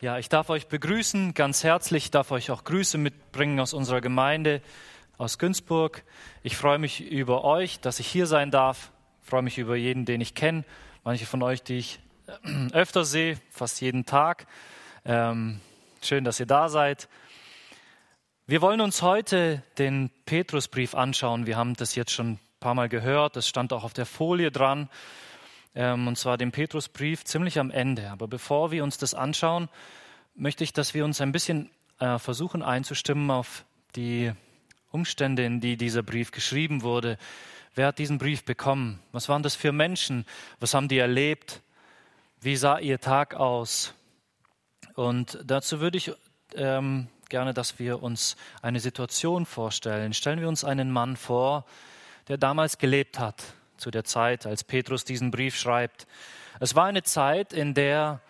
Ja, ich darf euch begrüßen, ganz herzlich, ich darf euch auch Grüße mitbringen aus unserer Gemeinde, aus Günzburg. Ich freue mich über euch, dass ich hier sein darf. Ich freue mich über jeden, den ich kenne, manche von euch, die ich öfter sehe, fast jeden Tag. Ähm, schön, dass ihr da seid. Wir wollen uns heute den Petrusbrief anschauen. Wir haben das jetzt schon ein paar Mal gehört, das stand auch auf der Folie dran und zwar den Petrusbrief ziemlich am Ende. Aber bevor wir uns das anschauen, möchte ich, dass wir uns ein bisschen äh, versuchen einzustimmen auf die Umstände, in die dieser Brief geschrieben wurde. Wer hat diesen Brief bekommen? Was waren das für Menschen? Was haben die erlebt? Wie sah ihr Tag aus? Und dazu würde ich ähm, gerne, dass wir uns eine Situation vorstellen. Stellen wir uns einen Mann vor, der damals gelebt hat, zu der Zeit, als Petrus diesen Brief schreibt. Es war eine Zeit, in der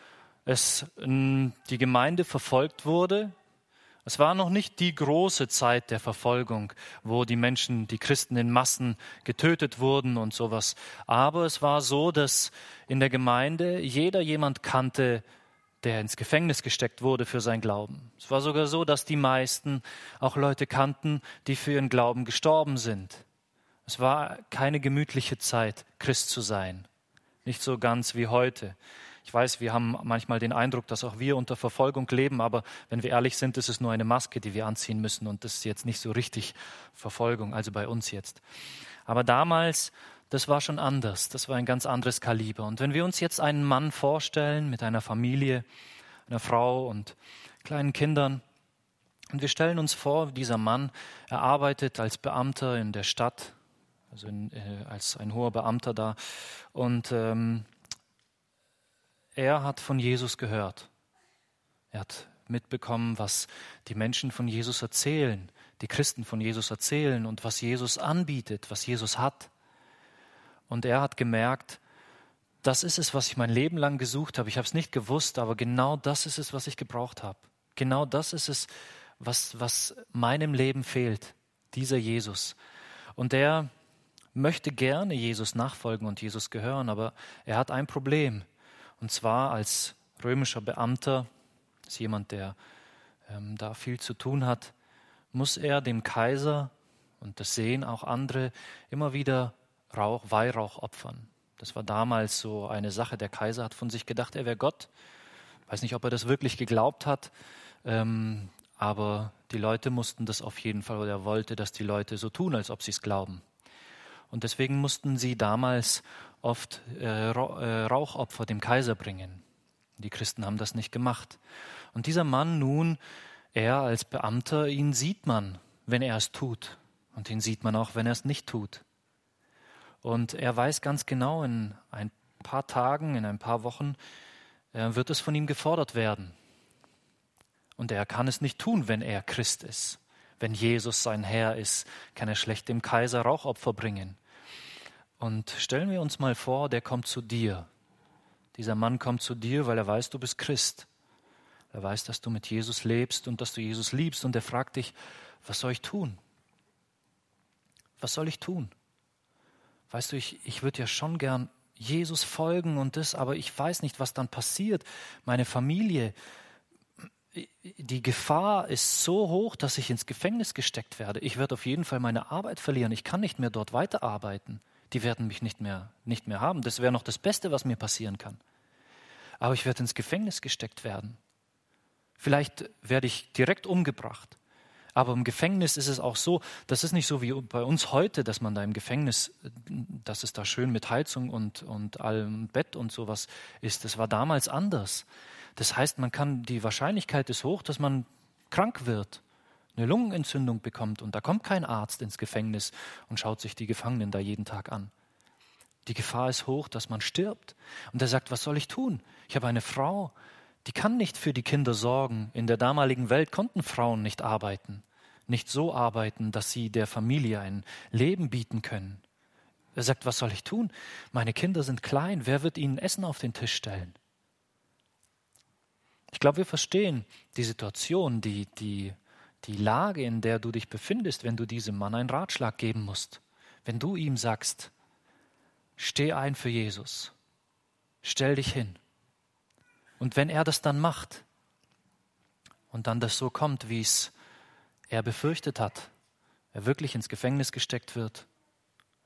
es die Gemeinde verfolgt wurde. Es war noch nicht die große Zeit der Verfolgung, wo die Menschen, die Christen in Massen getötet wurden und sowas. Aber es war so, dass in der Gemeinde jeder jemand kannte, der ins Gefängnis gesteckt wurde für sein Glauben. Es war sogar so, dass die meisten auch Leute kannten, die für ihren Glauben gestorben sind. Es war keine gemütliche Zeit, Christ zu sein. Nicht so ganz wie heute. Ich weiß, wir haben manchmal den Eindruck, dass auch wir unter Verfolgung leben, aber wenn wir ehrlich sind, ist es nur eine Maske, die wir anziehen müssen und das ist jetzt nicht so richtig Verfolgung, also bei uns jetzt. Aber damals, das war schon anders, das war ein ganz anderes Kaliber. Und wenn wir uns jetzt einen Mann vorstellen mit einer Familie, einer Frau und kleinen Kindern, und wir stellen uns vor, dieser Mann, er arbeitet als Beamter in der Stadt, also in, äh, als ein hoher Beamter da. Und ähm, er hat von Jesus gehört. Er hat mitbekommen, was die Menschen von Jesus erzählen, die Christen von Jesus erzählen und was Jesus anbietet, was Jesus hat. Und er hat gemerkt, das ist es, was ich mein Leben lang gesucht habe. Ich habe es nicht gewusst, aber genau das ist es, was ich gebraucht habe. Genau das ist es, was, was meinem Leben fehlt, dieser Jesus. Und er möchte gerne Jesus nachfolgen und Jesus gehören, aber er hat ein Problem. Und zwar als römischer Beamter, als jemand, der ähm, da viel zu tun hat, muss er dem Kaiser, und das sehen auch andere, immer wieder Rauch, Weihrauch opfern. Das war damals so eine Sache. Der Kaiser hat von sich gedacht, er wäre Gott. Weiß nicht, ob er das wirklich geglaubt hat, ähm, aber die Leute mussten das auf jeden Fall, oder er wollte, dass die Leute so tun, als ob sie es glauben. Und deswegen mussten sie damals oft äh, äh, Rauchopfer dem Kaiser bringen. Die Christen haben das nicht gemacht. Und dieser Mann nun, er als Beamter, ihn sieht man, wenn er es tut. Und ihn sieht man auch, wenn er es nicht tut. Und er weiß ganz genau, in ein paar Tagen, in ein paar Wochen äh, wird es von ihm gefordert werden. Und er kann es nicht tun, wenn er Christ ist. Wenn Jesus sein Herr ist, kann er schlecht dem Kaiser Rauchopfer bringen. Und stellen wir uns mal vor, der kommt zu dir. Dieser Mann kommt zu dir, weil er weiß, du bist Christ. Er weiß, dass du mit Jesus lebst und dass du Jesus liebst. Und er fragt dich, was soll ich tun? Was soll ich tun? Weißt du, ich, ich würde ja schon gern Jesus folgen und das, aber ich weiß nicht, was dann passiert. Meine Familie, die Gefahr ist so hoch, dass ich ins Gefängnis gesteckt werde. Ich werde auf jeden Fall meine Arbeit verlieren. Ich kann nicht mehr dort weiterarbeiten. Die werden mich nicht mehr, nicht mehr haben. Das wäre noch das Beste, was mir passieren kann. Aber ich werde ins Gefängnis gesteckt werden. Vielleicht werde ich direkt umgebracht. Aber im Gefängnis ist es auch so, das ist nicht so wie bei uns heute, dass man da im Gefängnis, dass es da schön mit Heizung und, und allem Bett und sowas ist. Das war damals anders. Das heißt, man kann, die Wahrscheinlichkeit ist hoch, dass man krank wird, eine Lungenentzündung bekommt und da kommt kein Arzt ins Gefängnis und schaut sich die Gefangenen da jeden Tag an. Die Gefahr ist hoch, dass man stirbt. Und er sagt, was soll ich tun? Ich habe eine Frau, die kann nicht für die Kinder sorgen. In der damaligen Welt konnten Frauen nicht arbeiten, nicht so arbeiten, dass sie der Familie ein Leben bieten können. Er sagt, was soll ich tun? Meine Kinder sind klein, wer wird ihnen Essen auf den Tisch stellen? Ich glaube, wir verstehen die Situation, die, die, die Lage, in der du dich befindest, wenn du diesem Mann einen Ratschlag geben musst. Wenn du ihm sagst, steh ein für Jesus, stell dich hin. Und wenn er das dann macht, und dann das so kommt, wie es er befürchtet hat. Er wirklich ins Gefängnis gesteckt wird,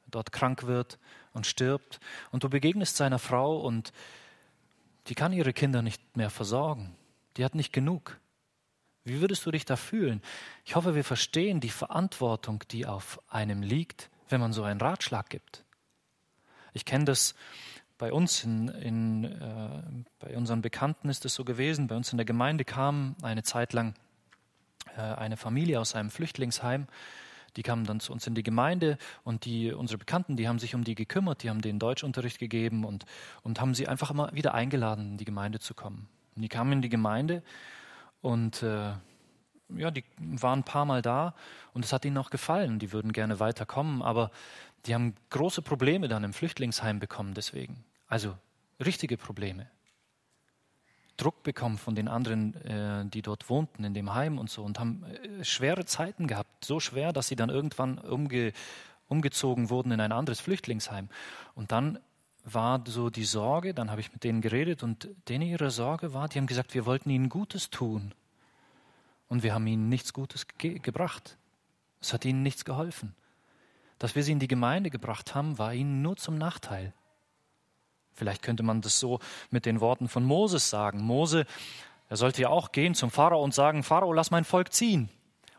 dort krank wird und stirbt. Und du begegnest seiner Frau und die kann ihre Kinder nicht mehr versorgen. Die hat nicht genug. Wie würdest du dich da fühlen? Ich hoffe, wir verstehen die Verantwortung, die auf einem liegt, wenn man so einen Ratschlag gibt. Ich kenne das bei uns, in, in äh, bei unseren Bekannten ist es so gewesen. Bei uns in der Gemeinde kam eine Zeit lang äh, eine Familie aus einem Flüchtlingsheim. Die kamen dann zu uns in die Gemeinde und die, unsere Bekannten, die haben sich um die gekümmert, die haben denen Deutschunterricht gegeben und, und haben sie einfach immer wieder eingeladen, in die Gemeinde zu kommen. Und die kamen in die Gemeinde und äh, ja, die waren ein paar Mal da und es hat ihnen auch gefallen. Die würden gerne weiterkommen, aber die haben große Probleme dann im Flüchtlingsheim bekommen deswegen. Also richtige Probleme. Druck bekommen von den anderen, äh, die dort wohnten in dem Heim und so und haben äh, schwere Zeiten gehabt. So schwer, dass sie dann irgendwann umge umgezogen wurden in ein anderes Flüchtlingsheim. Und dann war so die Sorge, dann habe ich mit denen geredet und denen ihre Sorge war, die haben gesagt, wir wollten ihnen Gutes tun. Und wir haben ihnen nichts Gutes ge gebracht. Es hat ihnen nichts geholfen. Dass wir sie in die Gemeinde gebracht haben, war ihnen nur zum Nachteil. Vielleicht könnte man das so mit den Worten von Moses sagen. Mose, er sollte ja auch gehen zum Pharao und sagen, Pharao, lass mein Volk ziehen.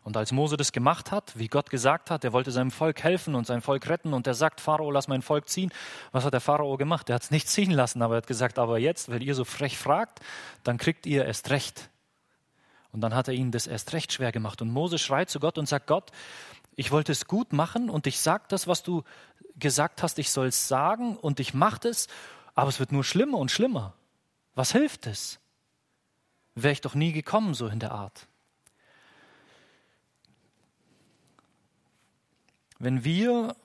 Und als Mose das gemacht hat, wie Gott gesagt hat, er wollte seinem Volk helfen und sein Volk retten und er sagt, Pharao, lass mein Volk ziehen. Was hat der Pharao gemacht? Er hat es nicht ziehen lassen, aber er hat gesagt, aber jetzt, weil ihr so frech fragt, dann kriegt ihr erst recht. Und dann hat er ihnen das erst recht schwer gemacht. Und Mose schreit zu Gott und sagt, Gott, ich wollte es gut machen und ich sage das, was du gesagt hast, ich soll es sagen und ich mache es, aber es wird nur schlimmer und schlimmer. Was hilft es? Wäre ich doch nie gekommen, so in der Art. Wenn wir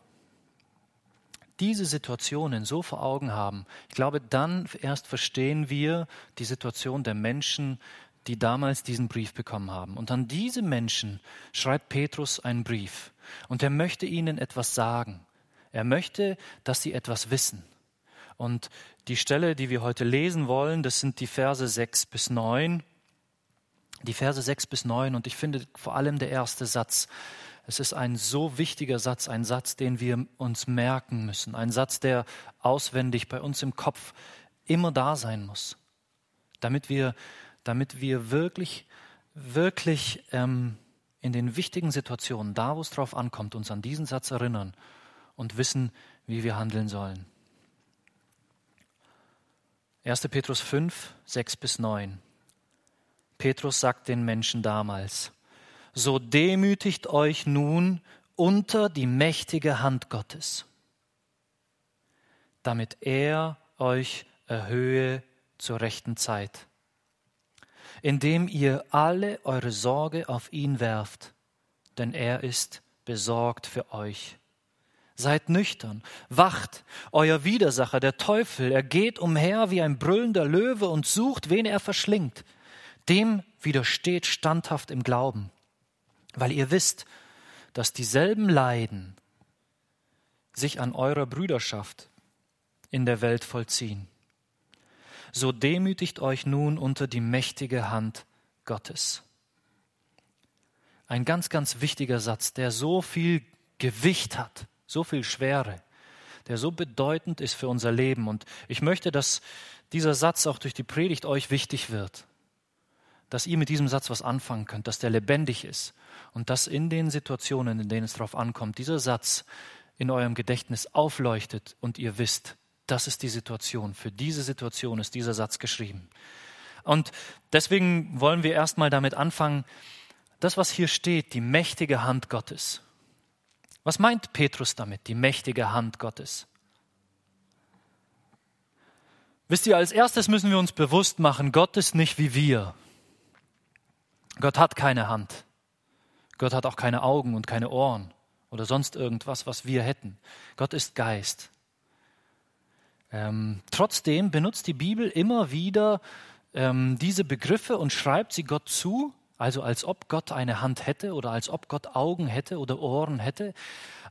diese Situationen so vor Augen haben, ich glaube, dann erst verstehen wir die Situation der Menschen, die damals diesen Brief bekommen haben. Und an diese Menschen schreibt Petrus einen Brief. Und er möchte ihnen etwas sagen. Er möchte, dass sie etwas wissen. Und die Stelle, die wir heute lesen wollen, das sind die Verse 6 bis 9. Die Verse 6 bis 9. Und ich finde vor allem der erste Satz es ist ein so wichtiger Satz, ein Satz, den wir uns merken müssen, ein Satz, der auswendig bei uns im Kopf immer da sein muss, damit wir, damit wir wirklich, wirklich ähm, in den wichtigen Situationen, da wo es drauf ankommt, uns an diesen Satz erinnern und wissen, wie wir handeln sollen. 1. Petrus 5, 6 bis 9. Petrus sagt den Menschen damals, so demütigt euch nun unter die mächtige Hand Gottes, damit er euch erhöhe zur rechten Zeit, indem ihr alle eure Sorge auf ihn werft, denn er ist besorgt für euch. Seid nüchtern, wacht, euer Widersacher, der Teufel, er geht umher wie ein brüllender Löwe und sucht, wen er verschlingt. Dem widersteht standhaft im Glauben weil ihr wisst, dass dieselben Leiden sich an eurer Brüderschaft in der Welt vollziehen. So demütigt euch nun unter die mächtige Hand Gottes. Ein ganz, ganz wichtiger Satz, der so viel Gewicht hat, so viel Schwere, der so bedeutend ist für unser Leben. Und ich möchte, dass dieser Satz auch durch die Predigt euch wichtig wird dass ihr mit diesem Satz was anfangen könnt, dass der lebendig ist und dass in den Situationen, in denen es darauf ankommt, dieser Satz in eurem Gedächtnis aufleuchtet und ihr wisst, das ist die Situation. Für diese Situation ist dieser Satz geschrieben. Und deswegen wollen wir erstmal damit anfangen, das, was hier steht, die mächtige Hand Gottes. Was meint Petrus damit, die mächtige Hand Gottes? Wisst ihr, als erstes müssen wir uns bewusst machen, Gott ist nicht wie wir. Gott hat keine Hand. Gott hat auch keine Augen und keine Ohren oder sonst irgendwas, was wir hätten. Gott ist Geist. Ähm, trotzdem benutzt die Bibel immer wieder ähm, diese Begriffe und schreibt sie Gott zu, also als ob Gott eine Hand hätte oder als ob Gott Augen hätte oder Ohren hätte.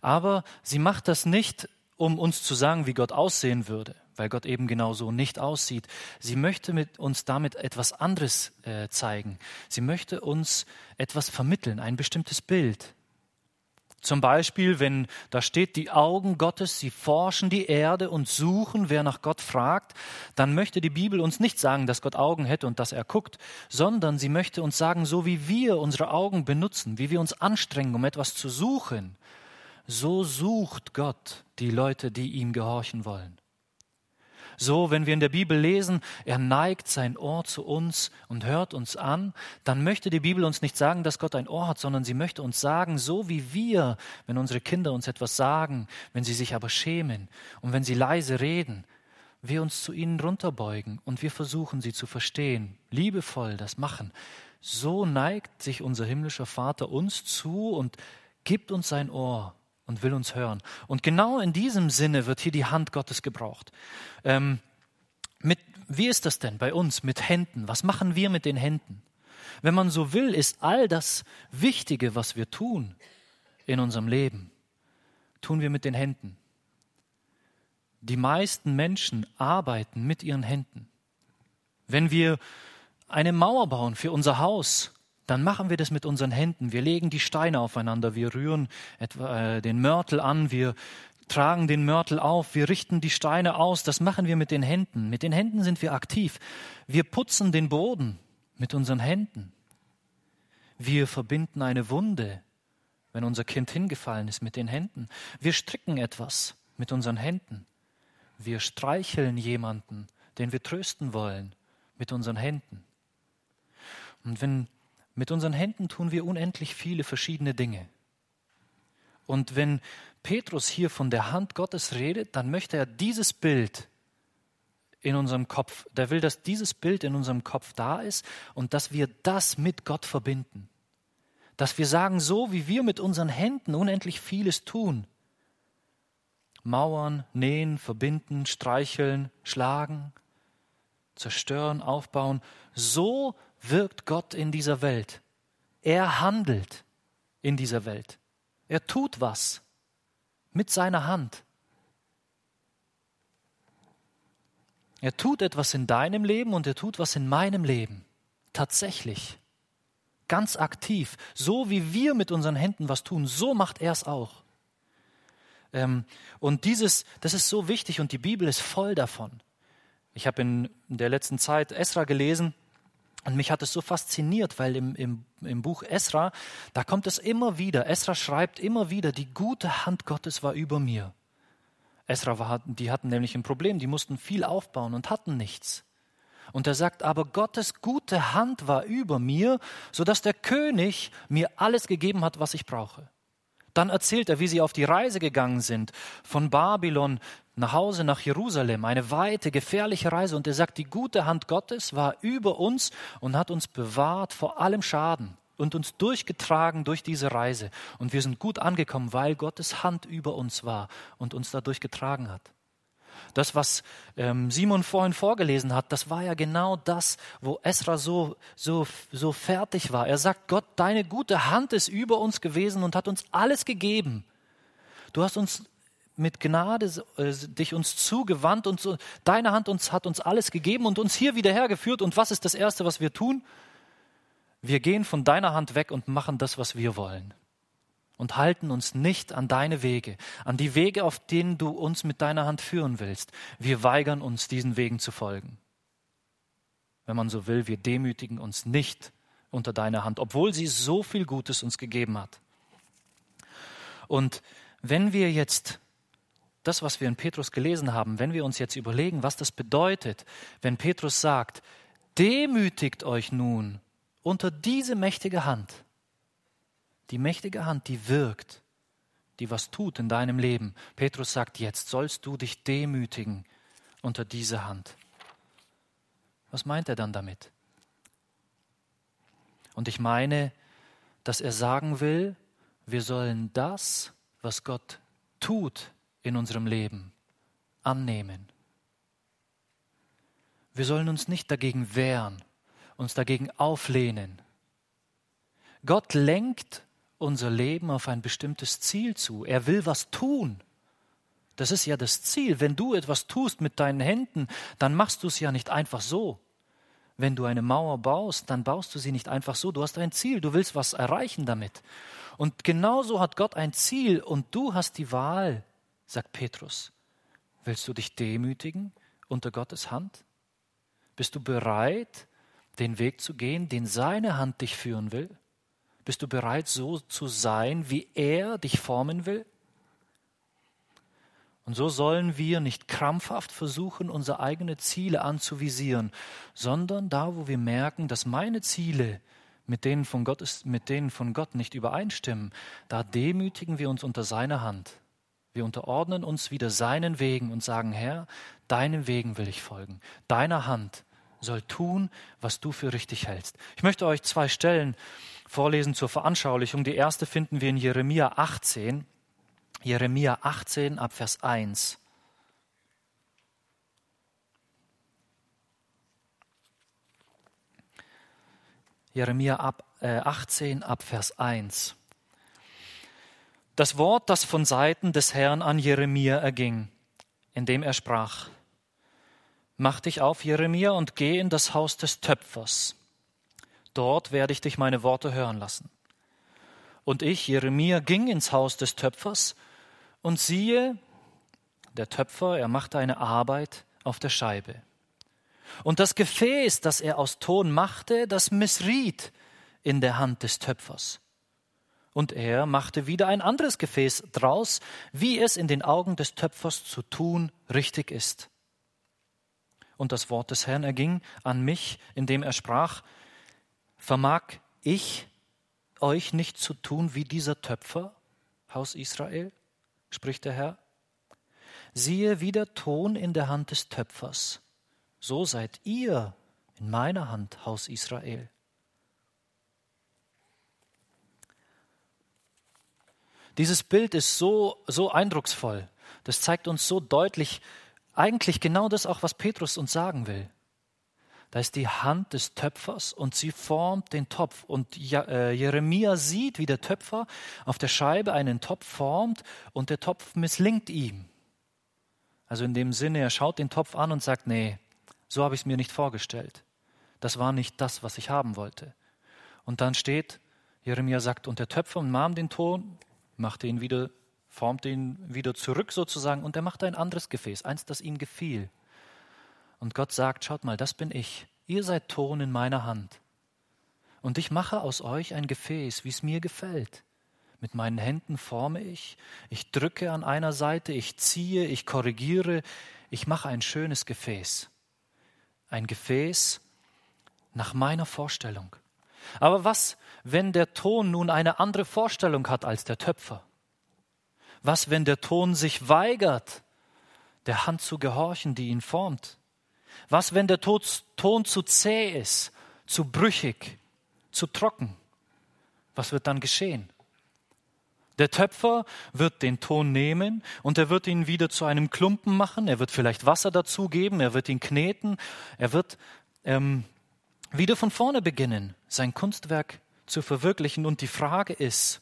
Aber sie macht das nicht, um uns zu sagen, wie Gott aussehen würde. weil Gott eben genau so nicht aussieht. Sie möchte mit uns damit etwas anderes äh, zeigen. Sie möchte uns etwas vermitteln, ein bestimmtes Bild. Zum Beispiel, wenn da steht, die Augen Gottes, sie forschen die Erde und suchen, wer nach Gott fragt, dann möchte die Bibel uns nicht sagen, dass Gott Augen hätte und dass er guckt, sondern sie möchte uns sagen, so wie wir unsere Augen benutzen, wie wir uns anstrengen, um etwas zu suchen, so sucht Gott die Leute, die ihm gehorchen wollen. So, wenn wir in der Bibel lesen, er neigt sein Ohr zu uns und hört uns an, dann möchte die Bibel uns nicht sagen, dass Gott ein Ohr hat, sondern sie möchte uns sagen, so wie wir, wenn unsere Kinder uns etwas sagen, wenn sie sich aber schämen und wenn sie leise reden, wir uns zu ihnen runterbeugen und wir versuchen sie zu verstehen, liebevoll das machen. So neigt sich unser himmlischer Vater uns zu und gibt uns sein Ohr und will uns hören. Und genau in diesem Sinne wird hier die Hand Gottes gebraucht. Ähm, mit, wie ist das denn bei uns mit Händen? Was machen wir mit den Händen? Wenn man so will, ist all das Wichtige, was wir tun in unserem Leben, tun wir mit den Händen. Die meisten Menschen arbeiten mit ihren Händen. Wenn wir eine Mauer bauen für unser Haus, dann machen wir das mit unseren Händen. Wir legen die Steine aufeinander, wir rühren etwa, äh, den Mörtel an, wir tragen den Mörtel auf, wir richten die Steine aus. Das machen wir mit den Händen. Mit den Händen sind wir aktiv. Wir putzen den Boden mit unseren Händen. Wir verbinden eine Wunde, wenn unser Kind hingefallen ist, mit den Händen. Wir stricken etwas mit unseren Händen. Wir streicheln jemanden, den wir trösten wollen, mit unseren Händen. Und wenn mit unseren Händen tun wir unendlich viele verschiedene Dinge. Und wenn Petrus hier von der Hand Gottes redet, dann möchte er dieses Bild in unserem Kopf, der will, dass dieses Bild in unserem Kopf da ist und dass wir das mit Gott verbinden. Dass wir sagen, so wie wir mit unseren Händen unendlich vieles tun, Mauern, nähen, verbinden, streicheln, schlagen, zerstören, aufbauen, so wirkt Gott in dieser Welt. Er handelt in dieser Welt. Er tut was mit seiner Hand. Er tut etwas in deinem Leben und er tut was in meinem Leben. Tatsächlich. Ganz aktiv. So wie wir mit unseren Händen was tun, so macht er es auch. Ähm, und dieses, das ist so wichtig und die Bibel ist voll davon. Ich habe in der letzten Zeit Esra gelesen und mich hat es so fasziniert, weil im, im, im Buch Esra, da kommt es immer wieder, Esra schreibt immer wieder, die gute Hand Gottes war über mir. Esra war, die hatten nämlich ein Problem, die mussten viel aufbauen und hatten nichts. Und er sagt, aber Gottes gute Hand war über mir, sodass der König mir alles gegeben hat, was ich brauche. Dann erzählt er, wie sie auf die Reise gegangen sind, von Babylon nach Hause nach Jerusalem, eine weite, gefährliche Reise. Und er sagt, die gute Hand Gottes war über uns und hat uns bewahrt vor allem Schaden und uns durchgetragen durch diese Reise. Und wir sind gut angekommen, weil Gottes Hand über uns war und uns dadurch getragen hat. Das, was ähm, Simon vorhin vorgelesen hat, das war ja genau das, wo Esra so, so, so fertig war. Er sagt, Gott, deine gute Hand ist über uns gewesen und hat uns alles gegeben. Du hast uns mit Gnade äh, dich uns zugewandt und so, deine Hand uns, hat uns alles gegeben und uns hier wieder hergeführt. Und was ist das Erste, was wir tun? Wir gehen von deiner Hand weg und machen das, was wir wollen und halten uns nicht an deine Wege, an die Wege, auf denen du uns mit deiner Hand führen willst. Wir weigern uns, diesen Wegen zu folgen. Wenn man so will, wir demütigen uns nicht unter deiner Hand, obwohl sie so viel Gutes uns gegeben hat. Und wenn wir jetzt das, was wir in Petrus gelesen haben, wenn wir uns jetzt überlegen, was das bedeutet, wenn Petrus sagt, demütigt euch nun unter diese mächtige Hand, die mächtige Hand, die wirkt, die was tut in deinem Leben. Petrus sagt, jetzt sollst du dich demütigen unter diese Hand. Was meint er dann damit? Und ich meine, dass er sagen will, wir sollen das, was Gott tut in unserem Leben, annehmen. Wir sollen uns nicht dagegen wehren, uns dagegen auflehnen. Gott lenkt unser Leben auf ein bestimmtes Ziel zu. Er will was tun. Das ist ja das Ziel. Wenn du etwas tust mit deinen Händen, dann machst du es ja nicht einfach so. Wenn du eine Mauer baust, dann baust du sie nicht einfach so. Du hast ein Ziel, du willst was erreichen damit. Und genauso hat Gott ein Ziel und du hast die Wahl, sagt Petrus. Willst du dich demütigen unter Gottes Hand? Bist du bereit, den Weg zu gehen, den seine Hand dich führen will? Bist du bereit, so zu sein, wie er dich formen will? Und so sollen wir nicht krampfhaft versuchen, unsere eigenen Ziele anzuvisieren, sondern da, wo wir merken, dass meine Ziele mit denen von Gott, ist, mit denen von Gott nicht übereinstimmen, da demütigen wir uns unter seiner Hand. Wir unterordnen uns wieder seinen Wegen und sagen, Herr, deinen Wegen will ich folgen. Deiner Hand soll tun, was du für richtig hältst. Ich möchte euch zwei Stellen vorlesen zur Veranschaulichung. Die erste finden wir in Jeremia 18. Jeremia 18 ab Vers 1. Jeremia ab, äh, 18 ab Vers 1. Das Wort, das von Seiten des Herrn an Jeremia erging, indem er sprach, Mach dich auf, Jeremia, und geh in das Haus des Töpfers. Dort werde ich dich meine Worte hören lassen. Und ich, Jeremia, ging ins Haus des Töpfers und siehe, der Töpfer, er machte eine Arbeit auf der Scheibe. Und das Gefäß, das er aus Ton machte, das missriet in der Hand des Töpfers. Und er machte wieder ein anderes Gefäß draus, wie es in den Augen des Töpfers zu tun richtig ist. Und das Wort des Herrn erging an mich, indem er sprach, Vermag ich euch nicht zu tun wie dieser Töpfer, Haus Israel? spricht der Herr. Siehe wie der Ton in der Hand des Töpfers, so seid ihr in meiner Hand, Haus Israel. Dieses Bild ist so, so eindrucksvoll. Das zeigt uns so deutlich eigentlich genau das auch, was Petrus uns sagen will. Da ist die Hand des Töpfers und sie formt den Topf. Und äh, Jeremia sieht, wie der Töpfer auf der Scheibe einen Topf formt und der Topf misslingt ihm. Also in dem Sinne, er schaut den Topf an und sagt, nee, so habe ich es mir nicht vorgestellt. Das war nicht das, was ich haben wollte. Und dann steht, Jeremia sagt, und der Töpfer nahm den Ton, machte ihn wieder, formte ihn wieder zurück sozusagen und er machte ein anderes Gefäß, eins, das ihm gefiel. Und Gott sagt, schaut mal, das bin ich. Ihr seid Ton in meiner Hand. Und ich mache aus euch ein Gefäß, wie es mir gefällt. Mit meinen Händen forme ich, ich drücke an einer Seite, ich ziehe, ich korrigiere, ich mache ein schönes Gefäß. Ein Gefäß nach meiner Vorstellung. Aber was, wenn der Ton nun eine andere Vorstellung hat als der Töpfer? Was, wenn der Ton sich weigert, der Hand zu gehorchen, die ihn formt? Was, wenn der Ton zu zäh ist, zu brüchig, zu trocken? Was wird dann geschehen? Der Töpfer wird den Ton nehmen und er wird ihn wieder zu einem Klumpen machen, er wird vielleicht Wasser dazugeben, er wird ihn kneten, er wird ähm, wieder von vorne beginnen, sein Kunstwerk zu verwirklichen. Und die Frage ist,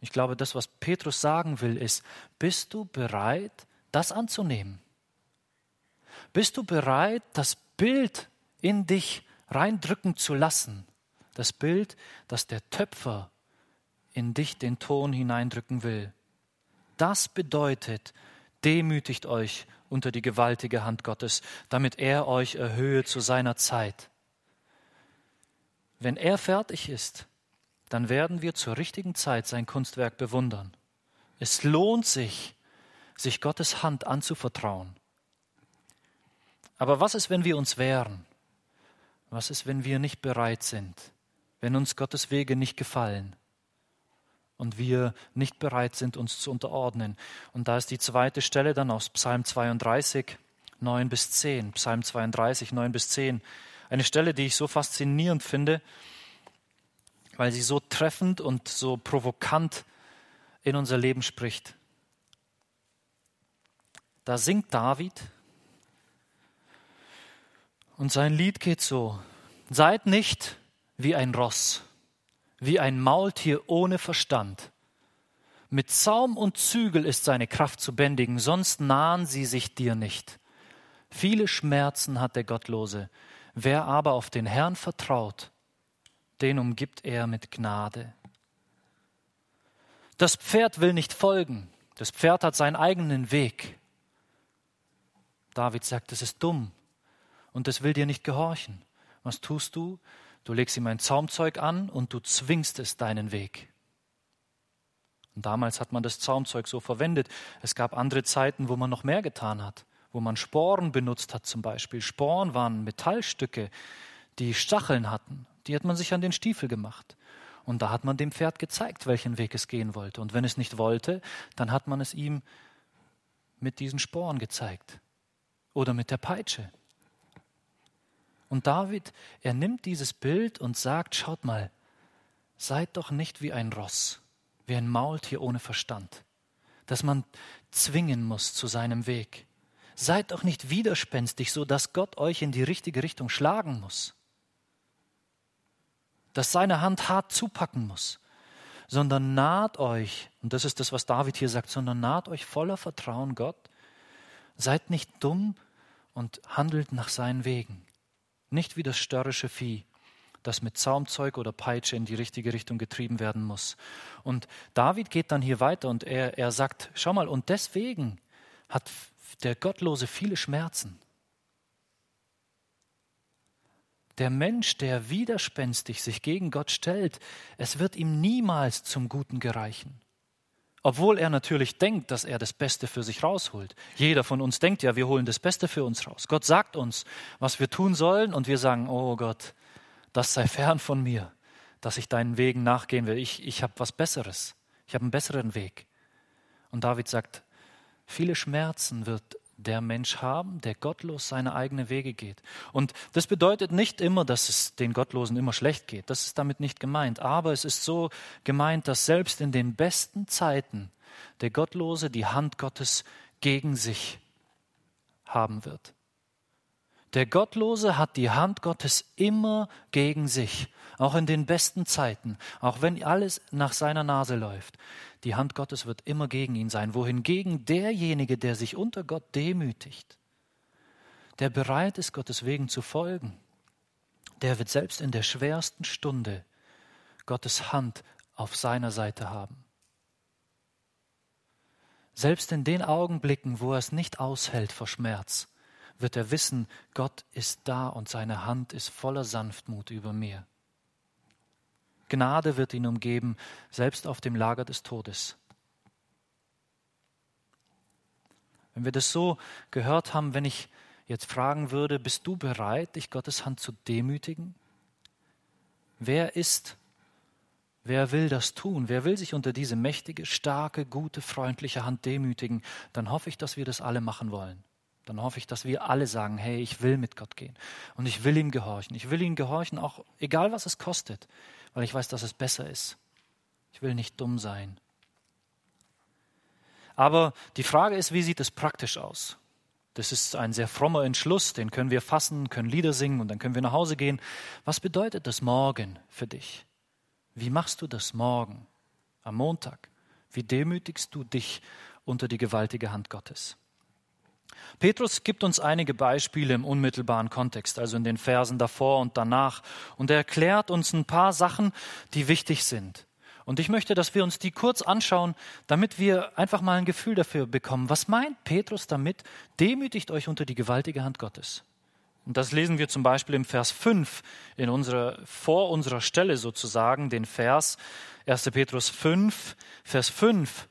ich glaube, das, was Petrus sagen will, ist, bist du bereit, das anzunehmen? Bist du bereit, das Bild in dich reindrücken zu lassen? Das Bild, das der Töpfer in dich den Ton hineindrücken will. Das bedeutet, demütigt euch unter die gewaltige Hand Gottes, damit er euch erhöhe zu seiner Zeit. Wenn er fertig ist, dann werden wir zur richtigen Zeit sein Kunstwerk bewundern. Es lohnt sich, sich Gottes Hand anzuvertrauen. Aber was ist, wenn wir uns wehren? Was ist, wenn wir nicht bereit sind? Wenn uns Gottes Wege nicht gefallen? Und wir nicht bereit sind, uns zu unterordnen? Und da ist die zweite Stelle dann aus Psalm 32, 9 bis 10. Psalm 32, 9 bis 10. Eine Stelle, die ich so faszinierend finde, weil sie so treffend und so provokant in unser Leben spricht. Da singt David, und sein Lied geht so. Seid nicht wie ein Ross, wie ein Maultier ohne Verstand. Mit Zaum und Zügel ist seine Kraft zu bändigen, sonst nahen sie sich dir nicht. Viele Schmerzen hat der Gottlose, wer aber auf den Herrn vertraut, den umgibt er mit Gnade. Das Pferd will nicht folgen, das Pferd hat seinen eigenen Weg. David sagt, es ist dumm und es will dir nicht gehorchen. Was tust du? Du legst ihm ein Zaumzeug an und du zwingst es deinen Weg. Und damals hat man das Zaumzeug so verwendet. Es gab andere Zeiten, wo man noch mehr getan hat, wo man Sporen benutzt hat zum Beispiel. Sporen waren Metallstücke, die Stacheln hatten. Die hat man sich an den Stiefel gemacht. Und da hat man dem Pferd gezeigt, welchen Weg es gehen wollte. Und wenn es nicht wollte, dann hat man es ihm mit diesen Sporen gezeigt. Oder mit der Peitsche. Und David, er nimmt dieses Bild und sagt, schaut mal, seid doch nicht wie ein Ross wie ein Maultier ohne Verstand, das man zwingen muss zu seinem Weg. Seid doch nicht widerspenstig, so dass Gott euch in die richtige Richtung schlagen muss, dass seine Hand hart zupacken muss, sondern naht euch, und das ist das, was David hier sagt, sondern naht euch voller Vertrauen Gott, seid nicht dumm und handelt nach seinen Wegen, nicht wie das störrische Vieh, das mit Zaumzeug oder Peitsche in die richtige Richtung getrieben werden muss. Und David geht dann hier weiter und er, er sagt, schau mal, und deswegen hat der Gottlose viele Schmerzen. Der Mensch, der widerspenstig sich gegen Gott stellt, es wird ihm niemals zum Guten gereichen. Obwohl er natürlich denkt, dass er das Beste für sich rausholt. Jeder von uns denkt ja, wir holen das Beste für uns raus. Gott sagt uns, was wir tun sollen, und wir sagen, oh Gott, das sei fern von mir, dass ich deinen Wegen nachgehen will. Ich, ich habe was Besseres. Ich habe einen besseren Weg. Und David sagt, viele Schmerzen wird der Mensch haben, der gottlos seine eigenen Wege geht. Und das bedeutet nicht immer, dass es den Gottlosen immer schlecht geht. Das ist damit nicht gemeint. Aber es ist so gemeint, dass selbst in den besten Zeiten der Gottlose die Hand Gottes gegen sich haben wird. Der Gottlose hat die Hand Gottes immer gegen sich, auch in den besten Zeiten, auch wenn alles nach seiner Nase läuft. Die Hand Gottes wird immer gegen ihn sein, wohingegen derjenige, der sich unter Gott demütigt, der bereit ist, Gottes Wegen zu folgen, der wird selbst in der schwersten Stunde Gottes Hand auf seiner Seite haben. Selbst in den Augenblicken, wo er es nicht aushält vor Schmerz, wird er wissen, Gott ist da und seine Hand ist voller Sanftmut über mir. Gnade wird ihn umgeben, selbst auf dem Lager des Todes. Wenn wir das so gehört haben, wenn ich jetzt fragen würde, bist du bereit, dich Gottes Hand zu demütigen? Wer ist, wer will das tun? Wer will sich unter diese mächtige, starke, gute, freundliche Hand demütigen? Dann hoffe ich, dass wir das alle machen wollen dann hoffe ich, dass wir alle sagen, hey, ich will mit Gott gehen und ich will ihm gehorchen. Ich will ihm gehorchen, auch egal was es kostet, weil ich weiß, dass es besser ist. Ich will nicht dumm sein. Aber die Frage ist, wie sieht es praktisch aus? Das ist ein sehr frommer Entschluss, den können wir fassen, können Lieder singen und dann können wir nach Hause gehen. Was bedeutet das morgen für dich? Wie machst du das morgen, am Montag? Wie demütigst du dich unter die gewaltige Hand Gottes? Petrus gibt uns einige Beispiele im unmittelbaren Kontext, also in den Versen davor und danach, und er erklärt uns ein paar Sachen, die wichtig sind. Und ich möchte, dass wir uns die kurz anschauen, damit wir einfach mal ein Gefühl dafür bekommen. Was meint Petrus damit? Demütigt euch unter die gewaltige Hand Gottes. Und das lesen wir zum Beispiel im Vers 5 in unserer, vor unserer Stelle sozusagen, den Vers 1. Petrus 5, Vers 5.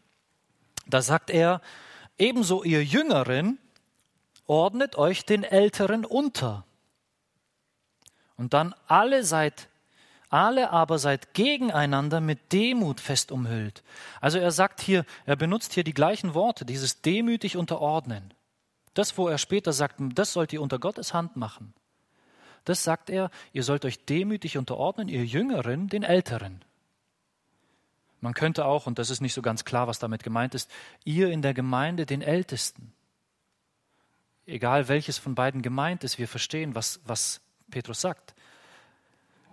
Da sagt er, ebenso ihr Jüngeren, ordnet euch den Älteren unter. Und dann alle seid, alle aber seid gegeneinander mit Demut fest umhüllt. Also er sagt hier, er benutzt hier die gleichen Worte, dieses demütig unterordnen. Das, wo er später sagt, das sollt ihr unter Gottes Hand machen. Das sagt er, ihr sollt euch demütig unterordnen, ihr Jüngeren, den Älteren. Man könnte auch, und das ist nicht so ganz klar, was damit gemeint ist, ihr in der Gemeinde den Ältesten egal welches von beiden gemeint ist, wir verstehen, was, was Petrus sagt.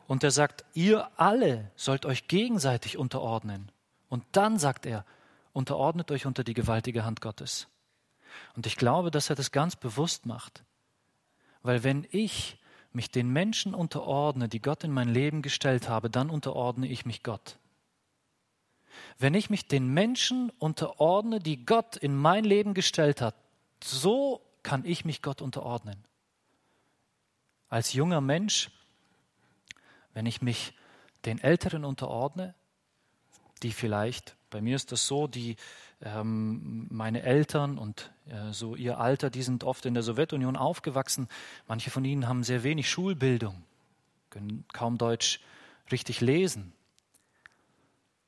Und er sagt, ihr alle sollt euch gegenseitig unterordnen. Und dann sagt er, unterordnet euch unter die gewaltige Hand Gottes. Und ich glaube, dass er das ganz bewusst macht. Weil wenn ich mich den Menschen unterordne, die Gott in mein Leben gestellt habe, dann unterordne ich mich Gott. Wenn ich mich den Menschen unterordne, die Gott in mein Leben gestellt hat, so kann ich mich Gott unterordnen. Als junger Mensch, wenn ich mich den Älteren unterordne, die vielleicht, bei mir ist das so, die ähm, meine Eltern und äh, so ihr Alter, die sind oft in der Sowjetunion aufgewachsen. Manche von ihnen haben sehr wenig Schulbildung, können kaum Deutsch richtig lesen.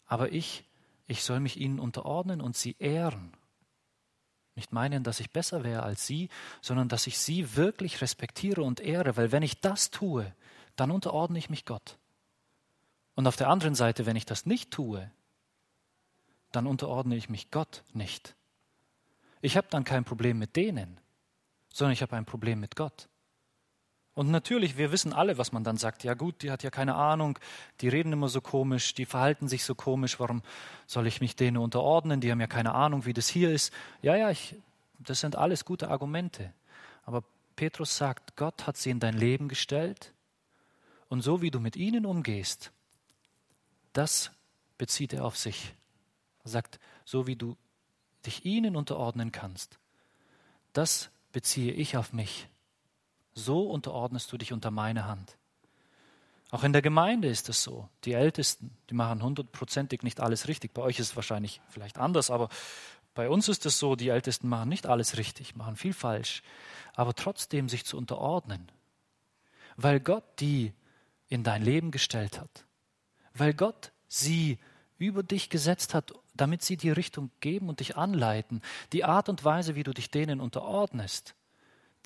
Aber ich, ich soll mich ihnen unterordnen und sie ehren. Nicht meinen, dass ich besser wäre als sie, sondern dass ich sie wirklich respektiere und ehre, weil wenn ich das tue, dann unterordne ich mich Gott. Und auf der anderen Seite, wenn ich das nicht tue, dann unterordne ich mich Gott nicht. Ich habe dann kein Problem mit denen, sondern ich habe ein Problem mit Gott. Und natürlich, wir wissen alle, was man dann sagt. Ja gut, die hat ja keine Ahnung, die reden immer so komisch, die verhalten sich so komisch, warum soll ich mich denen unterordnen? Die haben ja keine Ahnung, wie das hier ist. Ja, ja, ich, das sind alles gute Argumente. Aber Petrus sagt, Gott hat sie in dein Leben gestellt und so wie du mit ihnen umgehst, das bezieht er auf sich. Er sagt, so wie du dich ihnen unterordnen kannst, das beziehe ich auf mich. So unterordnest du dich unter meine Hand. Auch in der Gemeinde ist es so. Die Ältesten, die machen hundertprozentig nicht alles richtig. Bei euch ist es wahrscheinlich vielleicht anders, aber bei uns ist es so, die Ältesten machen nicht alles richtig, machen viel falsch. Aber trotzdem sich zu unterordnen, weil Gott die in dein Leben gestellt hat, weil Gott sie über dich gesetzt hat, damit sie die Richtung geben und dich anleiten. Die Art und Weise, wie du dich denen unterordnest,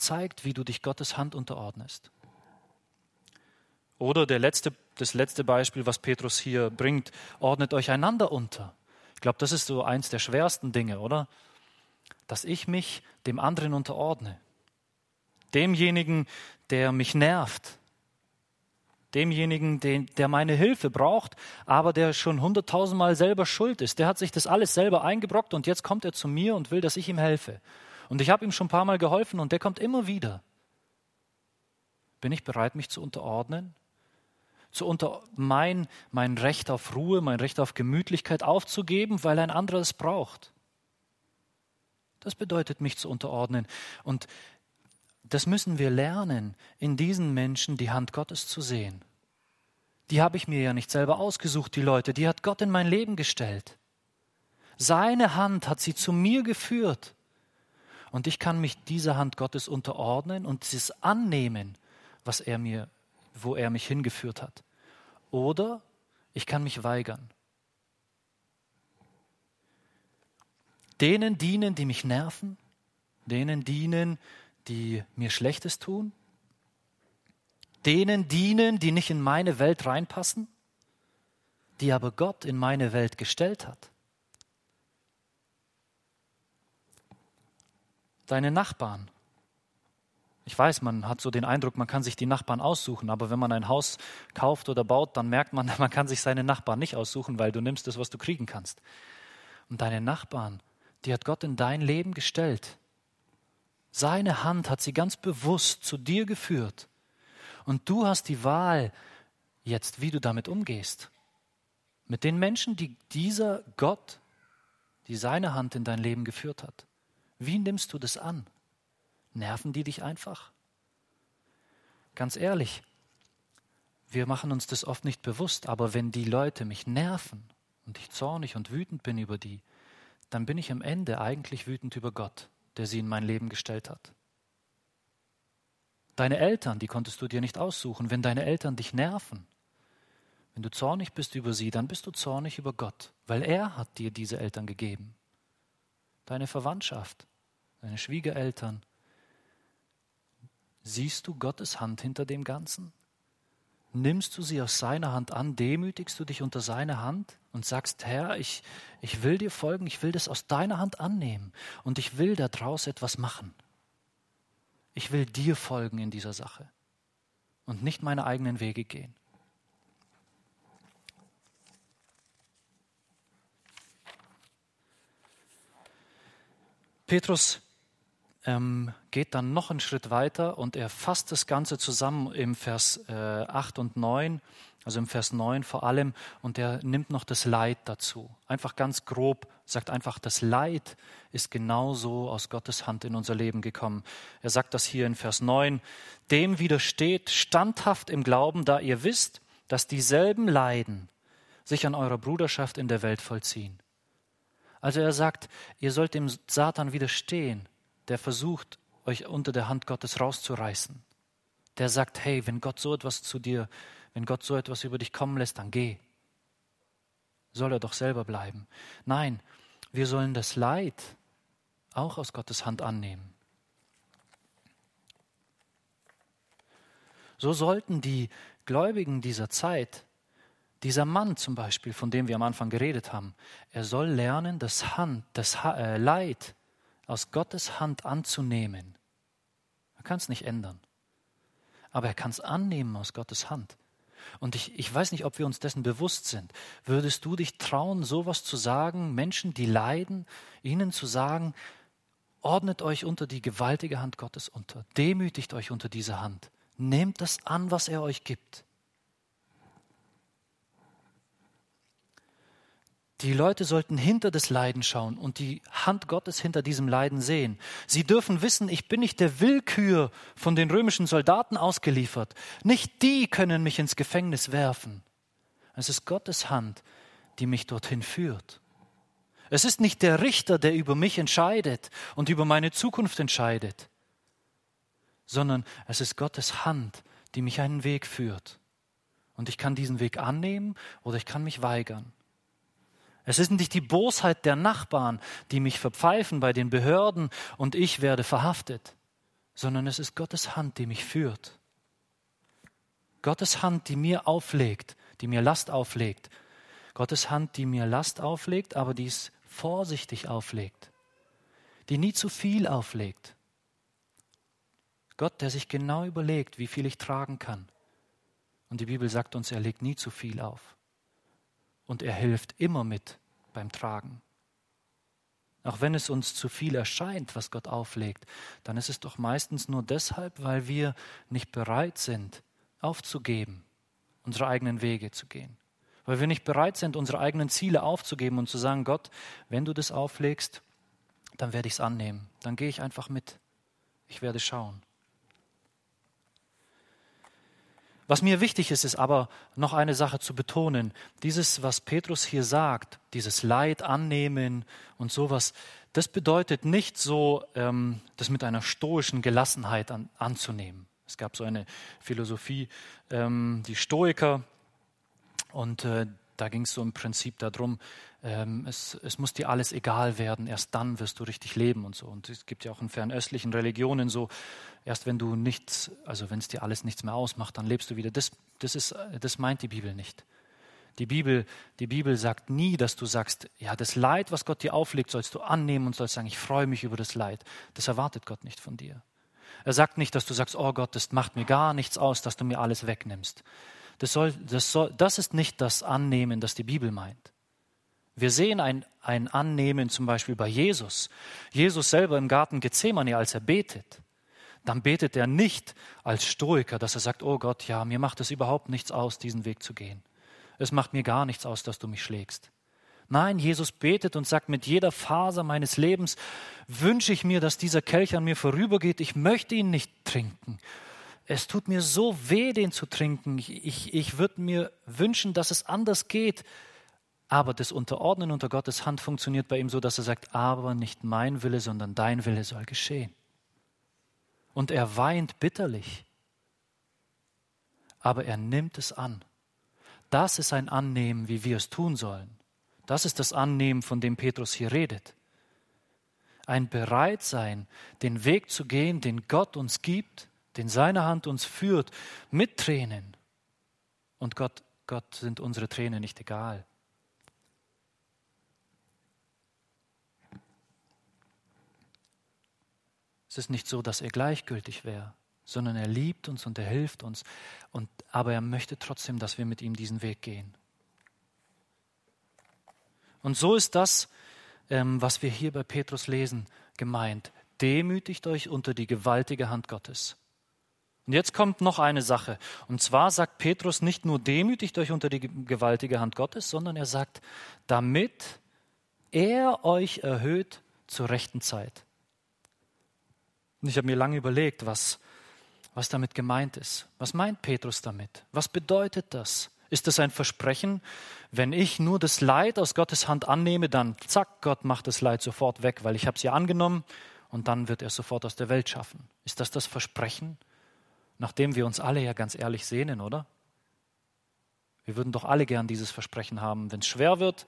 zeigt, wie du dich Gottes Hand unterordnest. Oder der letzte, das letzte Beispiel, was Petrus hier bringt, ordnet euch einander unter. Ich glaube, das ist so eins der schwersten Dinge, oder? Dass ich mich dem anderen unterordne. Demjenigen, der mich nervt, demjenigen, den, der meine Hilfe braucht, aber der schon hunderttausendmal selber schuld ist. Der hat sich das alles selber eingebrockt und jetzt kommt er zu mir und will, dass ich ihm helfe. Und ich habe ihm schon ein paar Mal geholfen und der kommt immer wieder. Bin ich bereit, mich zu unterordnen? Zu unter mein, mein Recht auf Ruhe, mein Recht auf Gemütlichkeit aufzugeben, weil ein anderer es braucht. Das bedeutet, mich zu unterordnen. Und das müssen wir lernen, in diesen Menschen die Hand Gottes zu sehen. Die habe ich mir ja nicht selber ausgesucht, die Leute, die hat Gott in mein Leben gestellt. Seine Hand hat sie zu mir geführt. Und ich kann mich dieser Hand Gottes unterordnen und es annehmen, was er mir, wo er mich hingeführt hat. Oder ich kann mich weigern. Denen dienen, die mich nerven, denen dienen, die mir Schlechtes tun? Denen dienen, die nicht in meine Welt reinpassen, die aber Gott in meine Welt gestellt hat? Deine Nachbarn. Ich weiß, man hat so den Eindruck, man kann sich die Nachbarn aussuchen, aber wenn man ein Haus kauft oder baut, dann merkt man, man kann sich seine Nachbarn nicht aussuchen, weil du nimmst das, was du kriegen kannst. Und deine Nachbarn, die hat Gott in dein Leben gestellt. Seine Hand hat sie ganz bewusst zu dir geführt. Und du hast die Wahl jetzt, wie du damit umgehst. Mit den Menschen, die dieser Gott, die seine Hand in dein Leben geführt hat. Wie nimmst du das an? Nerven die dich einfach? Ganz ehrlich, wir machen uns das oft nicht bewusst, aber wenn die Leute mich nerven und ich zornig und wütend bin über die, dann bin ich am Ende eigentlich wütend über Gott der sie in mein Leben gestellt hat. Deine Eltern, die konntest du dir nicht aussuchen. Wenn deine Eltern dich nerven, wenn du zornig bist über sie, dann bist du zornig über Gott, weil er hat dir diese Eltern gegeben. Deine Verwandtschaft, deine Schwiegereltern. Siehst du Gottes Hand hinter dem Ganzen? Nimmst du sie aus seiner Hand an, demütigst du dich unter seine Hand und sagst, Herr, ich, ich will dir folgen, ich will das aus deiner Hand annehmen und ich will daraus etwas machen. Ich will dir folgen in dieser Sache und nicht meine eigenen Wege gehen. Petrus ähm, geht dann noch einen Schritt weiter und er fasst das Ganze zusammen im Vers äh, 8 und 9, also im Vers 9 vor allem, und er nimmt noch das Leid dazu. Einfach ganz grob, sagt einfach, das Leid ist genauso aus Gottes Hand in unser Leben gekommen. Er sagt das hier in Vers 9, dem widersteht standhaft im Glauben, da ihr wisst, dass dieselben Leiden sich an eurer Bruderschaft in der Welt vollziehen. Also er sagt, ihr sollt dem Satan widerstehen, der versucht, euch unter der Hand Gottes rauszureißen. Der sagt, hey, wenn Gott so etwas zu dir, wenn Gott so etwas über dich kommen lässt, dann geh. Soll er doch selber bleiben. Nein, wir sollen das Leid auch aus Gottes Hand annehmen. So sollten die Gläubigen dieser Zeit, dieser Mann zum Beispiel, von dem wir am Anfang geredet haben, er soll lernen, das, Hand, das äh, Leid aus Gottes Hand anzunehmen. Er kann es nicht ändern. Aber er kann es annehmen aus Gottes Hand. Und ich, ich weiß nicht, ob wir uns dessen bewusst sind. Würdest du dich trauen, sowas zu sagen, Menschen, die leiden, ihnen zu sagen, ordnet euch unter die gewaltige Hand Gottes unter, demütigt euch unter diese Hand, nehmt das an, was er euch gibt. Die Leute sollten hinter das Leiden schauen und die Hand Gottes hinter diesem Leiden sehen. Sie dürfen wissen, ich bin nicht der Willkür von den römischen Soldaten ausgeliefert. Nicht die können mich ins Gefängnis werfen. Es ist Gottes Hand, die mich dorthin führt. Es ist nicht der Richter, der über mich entscheidet und über meine Zukunft entscheidet, sondern es ist Gottes Hand, die mich einen Weg führt. Und ich kann diesen Weg annehmen oder ich kann mich weigern. Es ist nicht die Bosheit der Nachbarn, die mich verpfeifen bei den Behörden und ich werde verhaftet, sondern es ist Gottes Hand, die mich führt. Gottes Hand, die mir auflegt, die mir Last auflegt. Gottes Hand, die mir Last auflegt, aber die es vorsichtig auflegt, die nie zu viel auflegt. Gott, der sich genau überlegt, wie viel ich tragen kann. Und die Bibel sagt uns, er legt nie zu viel auf und er hilft immer mit beim Tragen. Auch wenn es uns zu viel erscheint, was Gott auflegt, dann ist es doch meistens nur deshalb, weil wir nicht bereit sind, aufzugeben, unsere eigenen Wege zu gehen. Weil wir nicht bereit sind, unsere eigenen Ziele aufzugeben und zu sagen, Gott, wenn du das auflegst, dann werde ich es annehmen. Dann gehe ich einfach mit. Ich werde schauen. Was mir wichtig ist, ist aber noch eine Sache zu betonen. Dieses, was Petrus hier sagt, dieses Leid annehmen und sowas, das bedeutet nicht so, ähm, das mit einer stoischen Gelassenheit an, anzunehmen. Es gab so eine Philosophie, ähm, die Stoiker, und äh, da ging es so im Prinzip darum, ähm, es, es muss dir alles egal werden, erst dann wirst du richtig leben und so. Und es gibt ja auch in fernöstlichen Religionen so, erst wenn du nichts, also wenn es dir alles nichts mehr ausmacht, dann lebst du wieder. Das, das, ist, das meint die Bibel nicht. Die Bibel, die Bibel sagt nie, dass du sagst, ja, das Leid, was Gott dir auflegt, sollst du annehmen und sollst sagen, ich freue mich über das Leid. Das erwartet Gott nicht von dir. Er sagt nicht, dass du sagst, oh Gott, das macht mir gar nichts aus, dass du mir alles wegnimmst. Das, soll, das, soll, das ist nicht das Annehmen, das die Bibel meint. Wir sehen ein, ein Annehmen zum Beispiel bei Jesus. Jesus selber im Garten Gethsemane, als er betet, dann betet er nicht als Stoiker, dass er sagt, oh Gott, ja, mir macht es überhaupt nichts aus, diesen Weg zu gehen. Es macht mir gar nichts aus, dass du mich schlägst. Nein, Jesus betet und sagt, mit jeder Faser meines Lebens wünsche ich mir, dass dieser Kelch an mir vorübergeht. Ich möchte ihn nicht trinken. Es tut mir so weh, den zu trinken. Ich, ich, ich würde mir wünschen, dass es anders geht. Aber das Unterordnen unter Gottes Hand funktioniert bei ihm so, dass er sagt, aber nicht mein Wille, sondern dein Wille soll geschehen. Und er weint bitterlich. Aber er nimmt es an. Das ist ein Annehmen, wie wir es tun sollen. Das ist das Annehmen, von dem Petrus hier redet. Ein Bereitsein, den Weg zu gehen, den Gott uns gibt den seine Hand uns führt, mit Tränen. Und Gott, Gott sind unsere Tränen nicht egal. Es ist nicht so, dass er gleichgültig wäre, sondern er liebt uns und er hilft uns. Und, aber er möchte trotzdem, dass wir mit ihm diesen Weg gehen. Und so ist das, ähm, was wir hier bei Petrus lesen, gemeint? Demütigt euch unter die gewaltige Hand Gottes. Und jetzt kommt noch eine Sache. Und zwar sagt Petrus nicht nur demütigt euch unter die gewaltige Hand Gottes, sondern er sagt, damit er euch erhöht zur rechten Zeit. Und ich habe mir lange überlegt, was, was damit gemeint ist. Was meint Petrus damit? Was bedeutet das? Ist das ein Versprechen? Wenn ich nur das Leid aus Gottes Hand annehme, dann zack, Gott macht das Leid sofort weg, weil ich habe es ja angenommen und dann wird er sofort aus der Welt schaffen. Ist das das Versprechen, nachdem wir uns alle ja ganz ehrlich sehnen, oder? Wir würden doch alle gern dieses Versprechen haben. Wenn es schwer wird,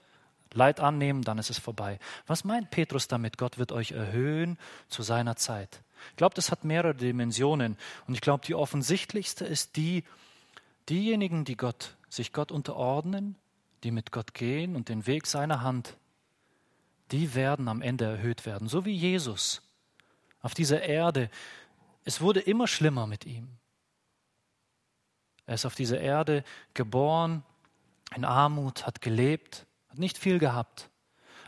Leid annehmen, dann ist es vorbei. Was meint Petrus damit? Gott wird euch erhöhen zu seiner Zeit. Ich glaube, das hat mehrere Dimensionen. Und ich glaube, die offensichtlichste ist die, diejenigen, die Gott, sich Gott unterordnen, die mit Gott gehen und den Weg seiner Hand, die werden am Ende erhöht werden. So wie Jesus auf dieser Erde. Es wurde immer schlimmer mit ihm. Er ist auf dieser Erde geboren, in Armut, hat gelebt, hat nicht viel gehabt.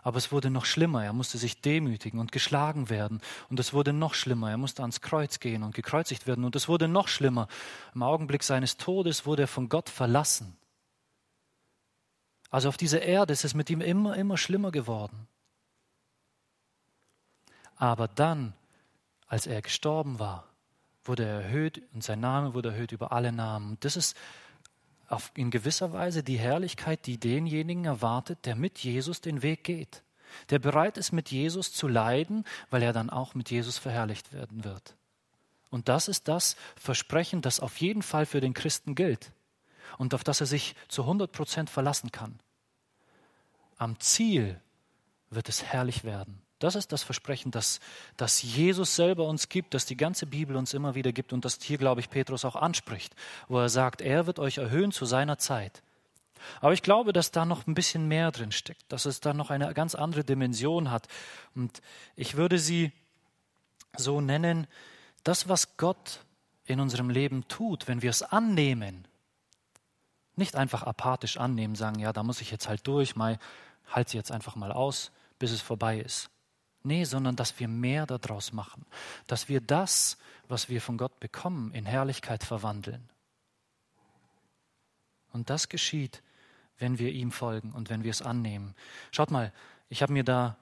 Aber es wurde noch schlimmer. Er musste sich demütigen und geschlagen werden. Und es wurde noch schlimmer. Er musste ans Kreuz gehen und gekreuzigt werden. Und es wurde noch schlimmer. Im Augenblick seines Todes wurde er von Gott verlassen. Also auf dieser Erde ist es mit ihm immer, immer schlimmer geworden. Aber dann, als er gestorben war, wurde er erhöht und sein Name wurde erhöht über alle Namen. Das ist auf, in gewisser Weise die Herrlichkeit, die denjenigen erwartet, der mit Jesus den Weg geht, der bereit ist, mit Jesus zu leiden, weil er dann auch mit Jesus verherrlicht werden wird. Und das ist das Versprechen, das auf jeden Fall für den Christen gilt und auf das er sich zu 100 Prozent verlassen kann. Am Ziel wird es herrlich werden. Das ist das Versprechen, das, das Jesus selber uns gibt, das die ganze Bibel uns immer wieder gibt und das hier, glaube ich, Petrus auch anspricht, wo er sagt, er wird euch erhöhen zu seiner Zeit. Aber ich glaube, dass da noch ein bisschen mehr drin steckt, dass es da noch eine ganz andere Dimension hat. Und ich würde sie so nennen, das, was Gott in unserem Leben tut, wenn wir es annehmen, nicht einfach apathisch annehmen, sagen, ja, da muss ich jetzt halt durch, mal, halt sie jetzt einfach mal aus, bis es vorbei ist. Nee, sondern dass wir mehr daraus machen, dass wir das, was wir von Gott bekommen, in Herrlichkeit verwandeln. Und das geschieht, wenn wir ihm folgen und wenn wir es annehmen. Schaut mal, ich habe mir da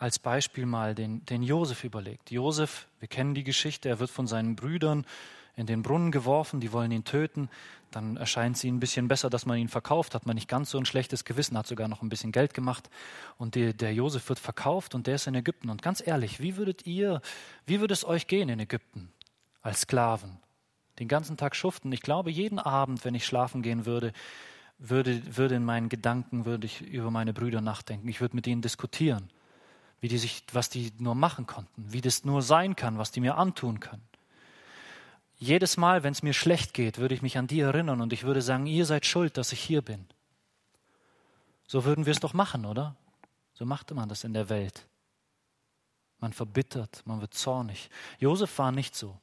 als Beispiel mal den, den Josef überlegt. Josef, wir kennen die Geschichte, er wird von seinen Brüdern in den Brunnen geworfen, die wollen ihn töten. Dann erscheint es ihnen ein bisschen besser, dass man ihn verkauft, hat man nicht ganz so ein schlechtes Gewissen, hat sogar noch ein bisschen Geld gemacht. Und die, der Josef wird verkauft und der ist in Ägypten. Und ganz ehrlich, wie würdet ihr, wie würde es euch gehen in Ägypten als Sklaven? Den ganzen Tag schuften. Ich glaube, jeden Abend, wenn ich schlafen gehen würde, würde, würde in meinen Gedanken, würde ich über meine Brüder nachdenken. Ich würde mit ihnen diskutieren, wie die sich, was die nur machen konnten, wie das nur sein kann, was die mir antun können. Jedes Mal, wenn es mir schlecht geht, würde ich mich an die erinnern und ich würde sagen, ihr seid schuld, dass ich hier bin. So würden wir es doch machen, oder? So machte man das in der Welt. Man verbittert, man wird zornig. Josef war nicht so.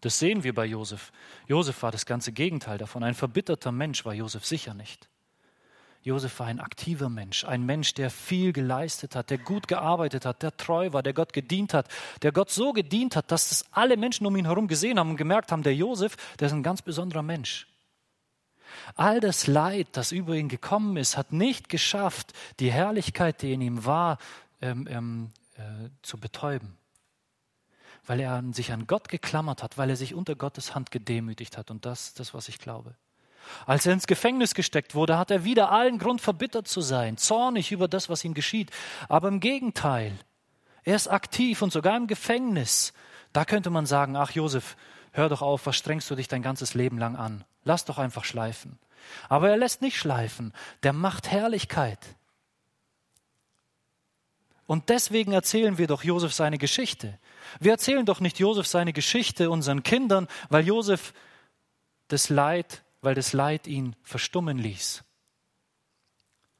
Das sehen wir bei Josef. Josef war das ganze Gegenteil davon. Ein verbitterter Mensch war Josef sicher nicht. Josef war ein aktiver Mensch, ein Mensch, der viel geleistet hat, der gut gearbeitet hat, der treu war, der Gott gedient hat, der Gott so gedient hat, dass das alle Menschen um ihn herum gesehen haben und gemerkt haben, der Josef, der ist ein ganz besonderer Mensch. All das Leid, das über ihn gekommen ist, hat nicht geschafft, die Herrlichkeit, die in ihm war, ähm, ähm, äh, zu betäuben. Weil er sich an Gott geklammert hat, weil er sich unter Gottes Hand gedemütigt hat. Und das ist das, was ich glaube. Als er ins Gefängnis gesteckt wurde, hat er wieder allen Grund, verbittert zu sein, zornig über das, was ihm geschieht. Aber im Gegenteil, er ist aktiv und sogar im Gefängnis. Da könnte man sagen, ach Josef, hör doch auf, was strengst du dich dein ganzes Leben lang an? Lass doch einfach schleifen. Aber er lässt nicht schleifen, der macht Herrlichkeit. Und deswegen erzählen wir doch Josef seine Geschichte. Wir erzählen doch nicht Josef seine Geschichte unseren Kindern, weil Josef das Leid weil das Leid ihn verstummen ließ.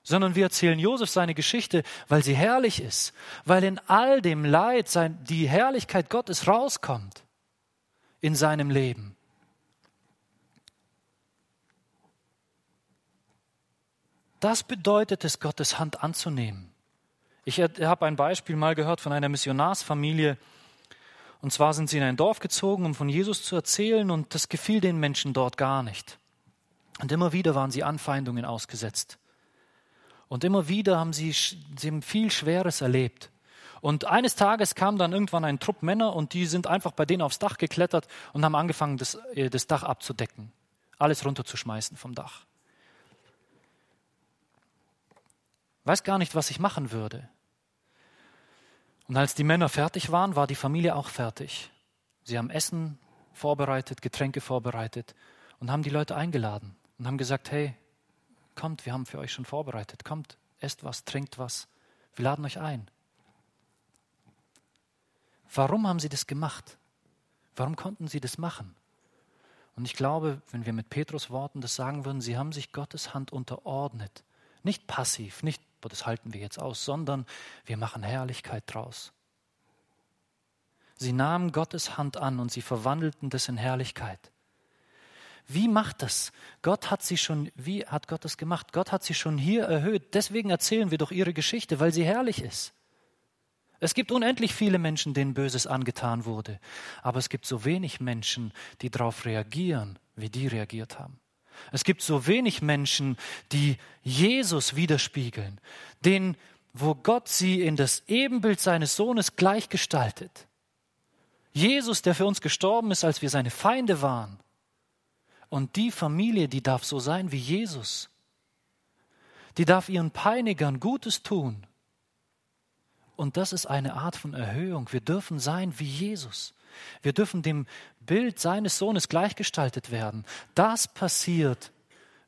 Sondern wir erzählen Josef seine Geschichte, weil sie herrlich ist, weil in all dem Leid sein, die Herrlichkeit Gottes rauskommt in seinem Leben. Das bedeutet es, Gottes Hand anzunehmen Ich habe ein Beispiel mal gehört von einer Missionarsfamilie. Und zwar sind sie in ein Dorf gezogen, um von Jesus zu erzählen, und das gefiel den Menschen dort gar nicht. Und immer wieder waren sie Anfeindungen ausgesetzt. Und immer wieder haben sie, sie haben viel Schweres erlebt. Und eines Tages kam dann irgendwann ein Trupp Männer und die sind einfach bei denen aufs Dach geklettert und haben angefangen, das, äh, das Dach abzudecken. Alles runterzuschmeißen vom Dach. Weiß gar nicht, was ich machen würde. Und als die Männer fertig waren, war die Familie auch fertig. Sie haben Essen vorbereitet, Getränke vorbereitet und haben die Leute eingeladen und haben gesagt, hey, kommt, wir haben für euch schon vorbereitet, kommt, esst was, trinkt was, wir laden euch ein. Warum haben sie das gemacht? Warum konnten sie das machen? Und ich glaube, wenn wir mit Petrus Worten das sagen würden, sie haben sich Gottes Hand unterordnet. Nicht passiv, nicht das halten wir jetzt aus, sondern wir machen Herrlichkeit draus. Sie nahmen Gottes Hand an und sie verwandelten das in Herrlichkeit. Wie macht das? Gott hat sie schon, wie hat Gott das gemacht? Gott hat sie schon hier erhöht. Deswegen erzählen wir doch ihre Geschichte, weil sie herrlich ist. Es gibt unendlich viele Menschen, denen Böses angetan wurde, aber es gibt so wenig Menschen, die darauf reagieren, wie die reagiert haben. Es gibt so wenig Menschen, die Jesus widerspiegeln, denen, wo Gott sie in das Ebenbild seines Sohnes gleichgestaltet. Jesus, der für uns gestorben ist, als wir seine Feinde waren. Und die Familie, die darf so sein wie Jesus. Die darf ihren Peinigern Gutes tun. Und das ist eine Art von Erhöhung. Wir dürfen sein wie Jesus. Wir dürfen dem Bild seines Sohnes gleichgestaltet werden. Das passiert,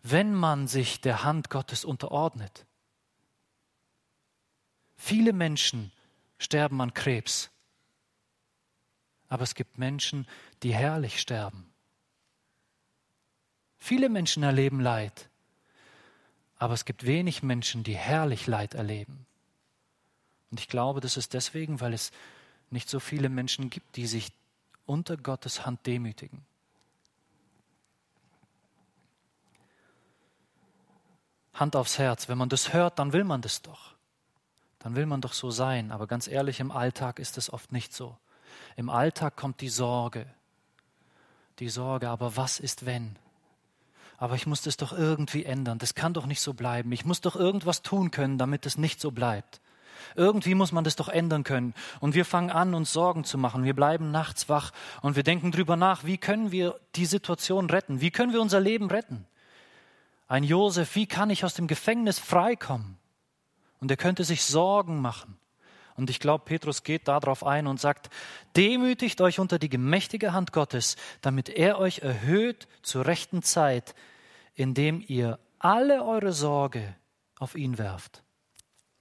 wenn man sich der Hand Gottes unterordnet. Viele Menschen sterben an Krebs, aber es gibt Menschen, die herrlich sterben. Viele Menschen erleben Leid, aber es gibt wenig Menschen, die herrlich Leid erleben. Und ich glaube, das ist deswegen, weil es nicht so viele Menschen gibt, die sich unter Gottes Hand demütigen. Hand aufs Herz, wenn man das hört, dann will man das doch. Dann will man doch so sein. Aber ganz ehrlich, im Alltag ist es oft nicht so. Im Alltag kommt die Sorge. Die Sorge, aber was ist wenn? Aber ich muss das doch irgendwie ändern. Das kann doch nicht so bleiben. Ich muss doch irgendwas tun können, damit es nicht so bleibt. Irgendwie muss man das doch ändern können. Und wir fangen an, uns Sorgen zu machen. Wir bleiben nachts wach und wir denken drüber nach, wie können wir die Situation retten? Wie können wir unser Leben retten? Ein Josef, wie kann ich aus dem Gefängnis freikommen? Und er könnte sich Sorgen machen. Und ich glaube, Petrus geht darauf ein und sagt, demütigt euch unter die gemächtige Hand Gottes, damit er euch erhöht zur rechten Zeit, indem ihr alle eure Sorge auf ihn werft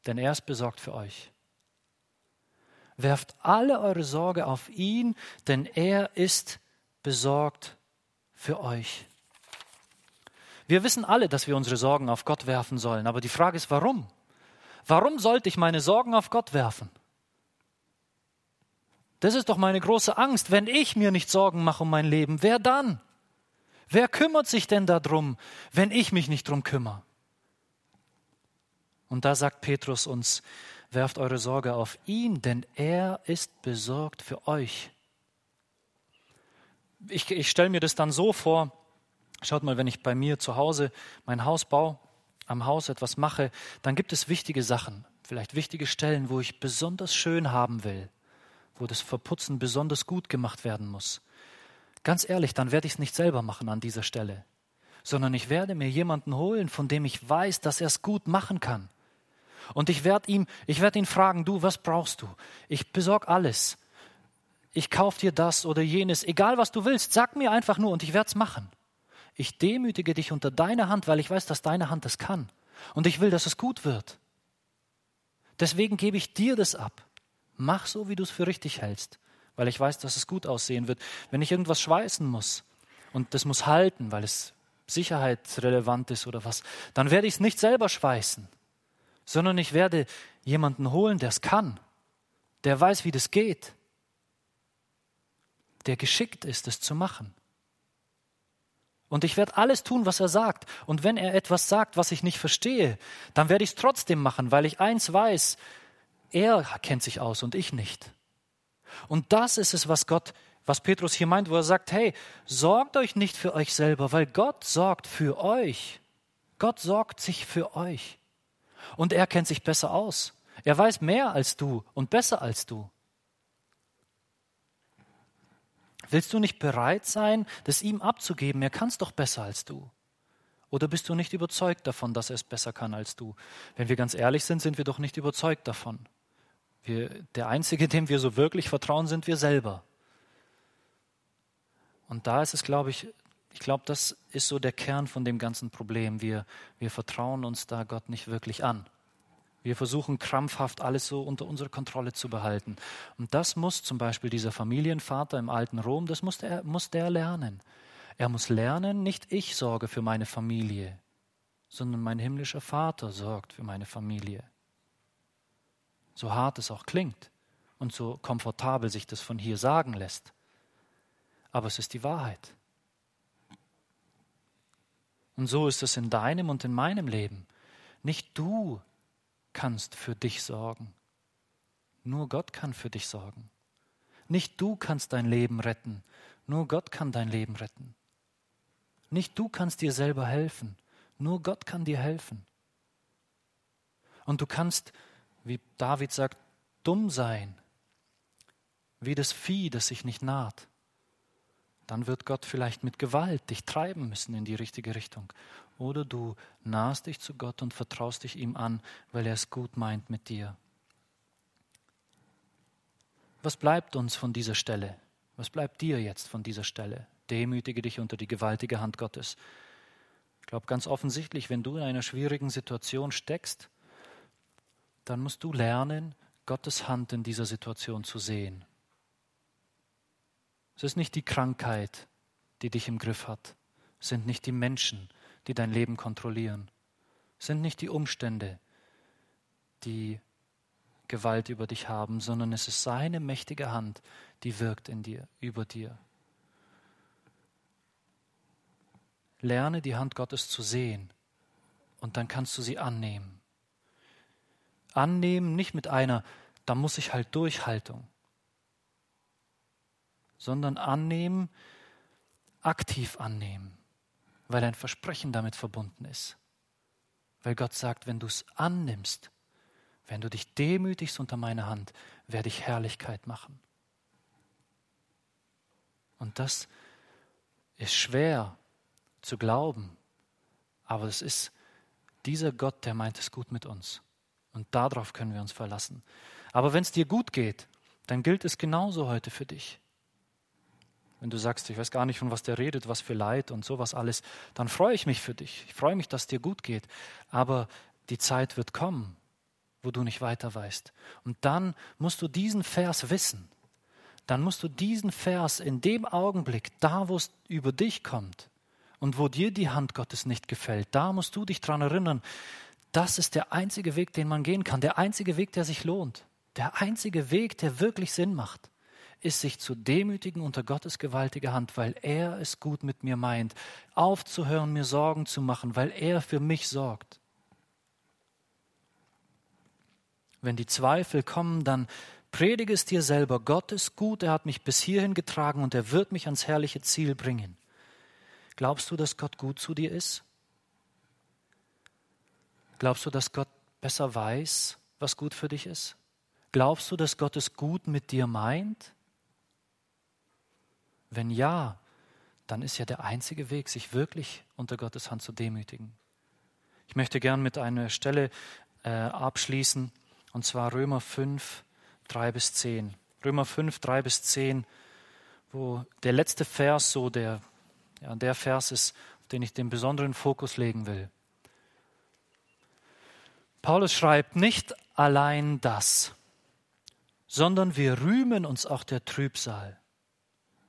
denn er ist besorgt für euch. Werft alle eure Sorge auf ihn, denn er ist besorgt für euch. Wir wissen alle, dass wir unsere Sorgen auf Gott werfen sollen, aber die Frage ist, warum? Warum sollte ich meine Sorgen auf Gott werfen? Das ist doch meine große Angst. Wenn ich mir nicht Sorgen mache um mein Leben, wer dann? Wer kümmert sich denn darum, wenn ich mich nicht drum kümmere? Und da sagt Petrus uns, werft eure Sorge auf ihn, denn er ist besorgt für euch. Ich, ich stelle mir das dann so vor, schaut mal, wenn ich bei mir zu Hause mein Haus baue, am Haus etwas mache, dann gibt es wichtige Sachen, vielleicht wichtige Stellen, wo ich besonders schön haben will, wo das Verputzen besonders gut gemacht werden muss. Ganz ehrlich, dann werde ich es nicht selber machen an dieser Stelle, sondern ich werde mir jemanden holen, von dem ich weiß, dass er es gut machen kann. Und ich werde ihm, ich werde ihn fragen, du, was brauchst du? Ich besorge alles. Ich kaufe dir das oder jenes, egal was du willst, sag mir einfach nur und ich werde es machen. Ich demütige dich unter deiner Hand, weil ich weiß, dass deine Hand es kann. Und ich will, dass es gut wird. Deswegen gebe ich dir das ab. Mach so, wie du es für richtig hältst, weil ich weiß, dass es gut aussehen wird. Wenn ich irgendwas schweißen muss und das muss halten, weil es sicherheitsrelevant ist oder was, dann werde ich es nicht selber schweißen, sondern ich werde jemanden holen, der es kann, der weiß, wie das geht, der geschickt ist, es zu machen. Und ich werde alles tun, was er sagt. Und wenn er etwas sagt, was ich nicht verstehe, dann werde ich es trotzdem machen, weil ich eins weiß, Er kennt sich aus und ich nicht. Und das ist es, was Gott, was Petrus hier meint, wo er sagt, hey, sorgt euch nicht für euch selber, weil Gott sorgt für euch. Gott sorgt sich für euch. Und er kennt sich besser aus. Er weiß mehr als du und besser als du. Willst du nicht bereit sein, das ihm abzugeben? Er kann es doch besser als du. Oder bist du nicht überzeugt davon, dass er es besser kann als du? Wenn wir ganz ehrlich sind, sind wir doch nicht überzeugt davon. Wir, der Einzige, dem wir so wirklich vertrauen, sind wir selber. Und da ist es, glaube ich, ich glaube, das ist so der Kern von dem ganzen Problem. Wir, wir vertrauen uns da Gott nicht wirklich an. Wir versuchen krampfhaft alles so unter unserer Kontrolle zu behalten. Und das muss zum Beispiel dieser Familienvater im alten Rom, das muss der, muss der lernen. Er muss lernen, nicht ich sorge für meine Familie, sondern mein himmlischer Vater sorgt für meine Familie. So hart es auch klingt und so komfortabel sich das von hier sagen lässt. Aber es ist die Wahrheit. Und so ist es in deinem und in meinem Leben. Nicht du kannst für dich sorgen. Nur Gott kann für dich sorgen. Nicht du kannst dein Leben retten, nur Gott kann dein Leben retten. Nicht du kannst dir selber helfen, nur Gott kann dir helfen. Und du kannst, wie David sagt, dumm sein, wie das Vieh, das sich nicht naht. Dann wird Gott vielleicht mit Gewalt dich treiben müssen in die richtige Richtung. Oder du nahst dich zu Gott und vertraust dich ihm an, weil er es gut meint mit dir. Was bleibt uns von dieser Stelle? Was bleibt dir jetzt von dieser Stelle? Demütige dich unter die gewaltige Hand Gottes. Ich glaube ganz offensichtlich, wenn du in einer schwierigen Situation steckst, dann musst du lernen, Gottes Hand in dieser Situation zu sehen. Es ist nicht die Krankheit, die dich im Griff hat, es sind nicht die Menschen, die dein Leben kontrollieren. Es sind nicht die Umstände, die Gewalt über dich haben, sondern es ist seine mächtige Hand, die wirkt in dir, über dir. Lerne die Hand Gottes zu sehen und dann kannst du sie annehmen. Annehmen nicht mit einer, da muss ich halt Durchhaltung, sondern annehmen, aktiv annehmen weil ein Versprechen damit verbunden ist. Weil Gott sagt, wenn du es annimmst, wenn du dich demütigst unter meine Hand, werde ich Herrlichkeit machen. Und das ist schwer zu glauben, aber es ist dieser Gott, der meint es gut mit uns. Und darauf können wir uns verlassen. Aber wenn es dir gut geht, dann gilt es genauso heute für dich. Wenn du sagst, ich weiß gar nicht, von was der redet, was für Leid und sowas alles, dann freue ich mich für dich. Ich freue mich, dass es dir gut geht. Aber die Zeit wird kommen, wo du nicht weiter weißt. Und dann musst du diesen Vers wissen. Dann musst du diesen Vers in dem Augenblick, da wo es über dich kommt und wo dir die Hand Gottes nicht gefällt, da musst du dich daran erinnern, das ist der einzige Weg, den man gehen kann, der einzige Weg, der sich lohnt, der einzige Weg, der wirklich Sinn macht ist sich zu demütigen unter Gottes gewaltige Hand, weil er es gut mit mir meint, aufzuhören, mir Sorgen zu machen, weil er für mich sorgt. Wenn die Zweifel kommen, dann predige es dir selber. Gott ist gut, er hat mich bis hierhin getragen und er wird mich ans herrliche Ziel bringen. Glaubst du, dass Gott gut zu dir ist? Glaubst du, dass Gott besser weiß, was gut für dich ist? Glaubst du, dass Gott es gut mit dir meint? Wenn ja, dann ist ja der einzige Weg, sich wirklich unter Gottes Hand zu demütigen. Ich möchte gern mit einer Stelle äh, abschließen, und zwar Römer 5, 3 bis 10. Römer 5, 3 bis 10, wo der letzte Vers so der, ja, der Vers ist, auf den ich den besonderen Fokus legen will. Paulus schreibt nicht allein das, sondern wir rühmen uns auch der Trübsal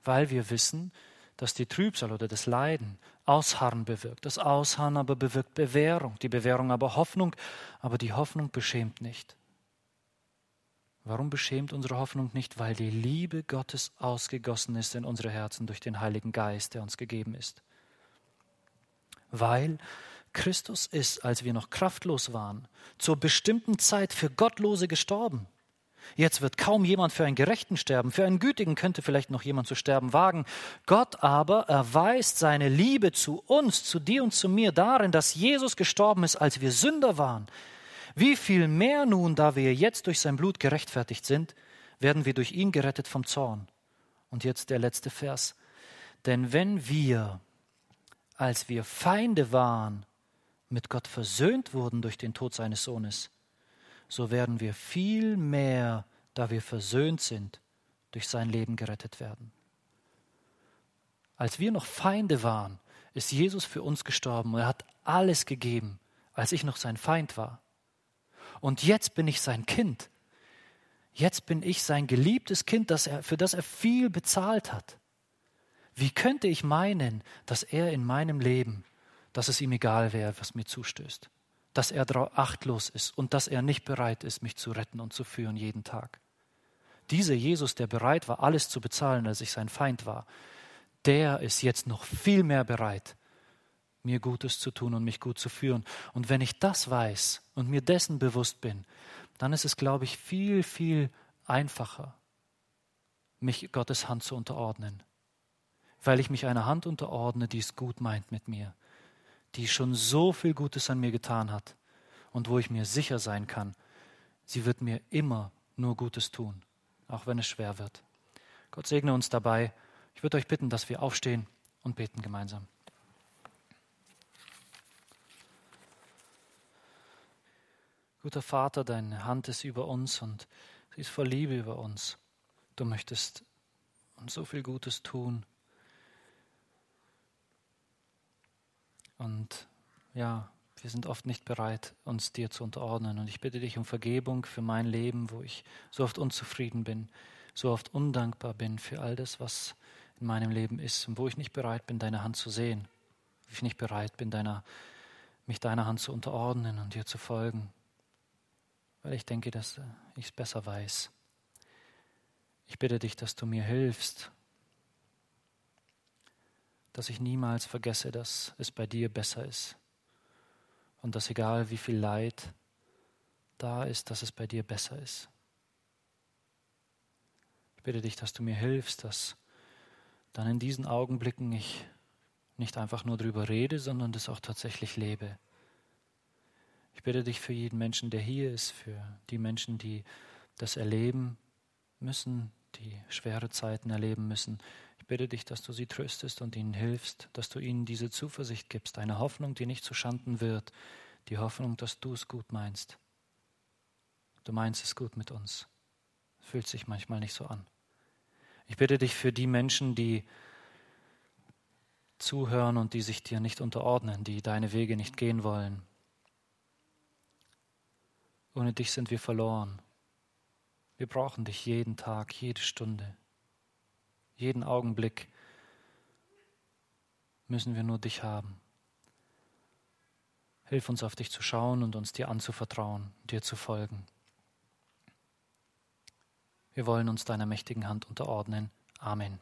weil wir wissen, dass die Trübsal oder das Leiden Ausharren bewirkt. Das Ausharren aber bewirkt Bewährung, die Bewährung aber Hoffnung, aber die Hoffnung beschämt nicht. Warum beschämt unsere Hoffnung nicht? Weil die Liebe Gottes ausgegossen ist in unsere Herzen durch den Heiligen Geist, der uns gegeben ist. Weil Christus ist, als wir noch kraftlos waren, zur bestimmten Zeit für Gottlose gestorben. Jetzt wird kaum jemand für einen Gerechten sterben, für einen Gütigen könnte vielleicht noch jemand zu sterben wagen. Gott aber erweist seine Liebe zu uns, zu dir und zu mir darin, dass Jesus gestorben ist, als wir Sünder waren. Wie viel mehr nun, da wir jetzt durch sein Blut gerechtfertigt sind, werden wir durch ihn gerettet vom Zorn. Und jetzt der letzte Vers. Denn wenn wir, als wir Feinde waren, mit Gott versöhnt wurden durch den Tod seines Sohnes, so werden wir viel mehr, da wir versöhnt sind, durch sein Leben gerettet werden. Als wir noch Feinde waren, ist Jesus für uns gestorben und er hat alles gegeben, als ich noch sein Feind war. Und jetzt bin ich sein Kind. Jetzt bin ich sein geliebtes Kind, das er, für das er viel bezahlt hat. Wie könnte ich meinen, dass er in meinem Leben, dass es ihm egal wäre, was mir zustößt? Dass er achtlos ist und dass er nicht bereit ist, mich zu retten und zu führen jeden Tag. Dieser Jesus, der bereit war, alles zu bezahlen, als ich sein Feind war, der ist jetzt noch viel mehr bereit, mir Gutes zu tun und mich gut zu führen. Und wenn ich das weiß und mir dessen bewusst bin, dann ist es, glaube ich, viel, viel einfacher, mich Gottes Hand zu unterordnen. Weil ich mich einer Hand unterordne, die es gut meint mit mir, die schon so viel Gutes an mir getan hat und wo ich mir sicher sein kann, sie wird mir immer nur Gutes tun, auch wenn es schwer wird. Gott segne uns dabei. Ich würde euch bitten, dass wir aufstehen und beten gemeinsam. Guter Vater, deine Hand ist über uns und sie ist voll Liebe über uns. Du möchtest uns so viel Gutes tun. Und ja, wir sind oft nicht bereit, uns dir zu unterordnen. Und ich bitte dich um Vergebung für mein Leben, wo ich so oft unzufrieden bin, so oft undankbar bin für all das, was in meinem Leben ist und wo ich nicht bereit bin, deine Hand zu sehen, wo ich nicht bereit bin, deiner, mich deiner Hand zu unterordnen und dir zu folgen weil ich denke, dass äh, ich es besser weiß. Ich bitte dich, dass du mir hilfst, dass ich niemals vergesse, dass es bei dir besser ist und dass egal wie viel Leid da ist, dass es bei dir besser ist. Ich bitte dich, dass du mir hilfst, dass dann in diesen Augenblicken ich nicht einfach nur darüber rede, sondern das auch tatsächlich lebe. Ich bitte dich für jeden Menschen, der hier ist, für die Menschen, die das erleben müssen, die schwere Zeiten erleben müssen. Ich bitte dich, dass du sie tröstest und ihnen hilfst, dass du ihnen diese Zuversicht gibst, eine Hoffnung, die nicht zu Schanden wird, die Hoffnung, dass du es gut meinst. Du meinst es gut mit uns. Fühlt sich manchmal nicht so an. Ich bitte dich für die Menschen, die zuhören und die sich dir nicht unterordnen, die deine Wege nicht gehen wollen, ohne dich sind wir verloren. Wir brauchen dich jeden Tag, jede Stunde, jeden Augenblick müssen wir nur dich haben. Hilf uns auf dich zu schauen und uns dir anzuvertrauen, dir zu folgen. Wir wollen uns deiner mächtigen Hand unterordnen. Amen.